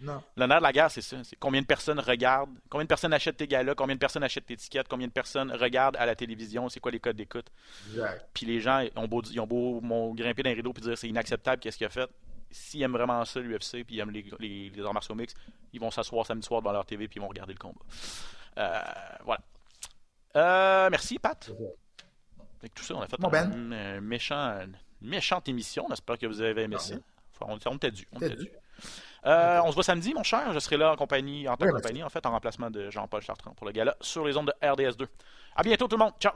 Nerf de la guerre, c'est ça. C'est combien de personnes regardent, combien de personnes achètent tes galas, combien de personnes achètent tes tickets, combien de personnes regardent à la télévision, c'est quoi les codes d'écoute. Puis les gens ont beau, ils ont beau grimper dans les rideaux et dire c'est inacceptable, qu'est-ce qu'il a fait. S'ils aiment vraiment ça, l'UFC, puis ils aiment les, les, les arts martiaux mix, ils vont s'asseoir samedi soir devant leur TV puis ils vont regarder le combat. Euh, voilà. Euh, merci, Pat. Avec tout ça, on a fait ben. une, méchant, méchante émission. J'espère que vous avez aimé ça. on, on t'a dû. On dû. Euh, on se voit samedi, mon cher. Je serai là en compagnie, en ta compagnie, en fait, en remplacement de Jean-Paul Chartrand pour le gala sur les ondes de RDS2. À bientôt, tout le monde. Ciao.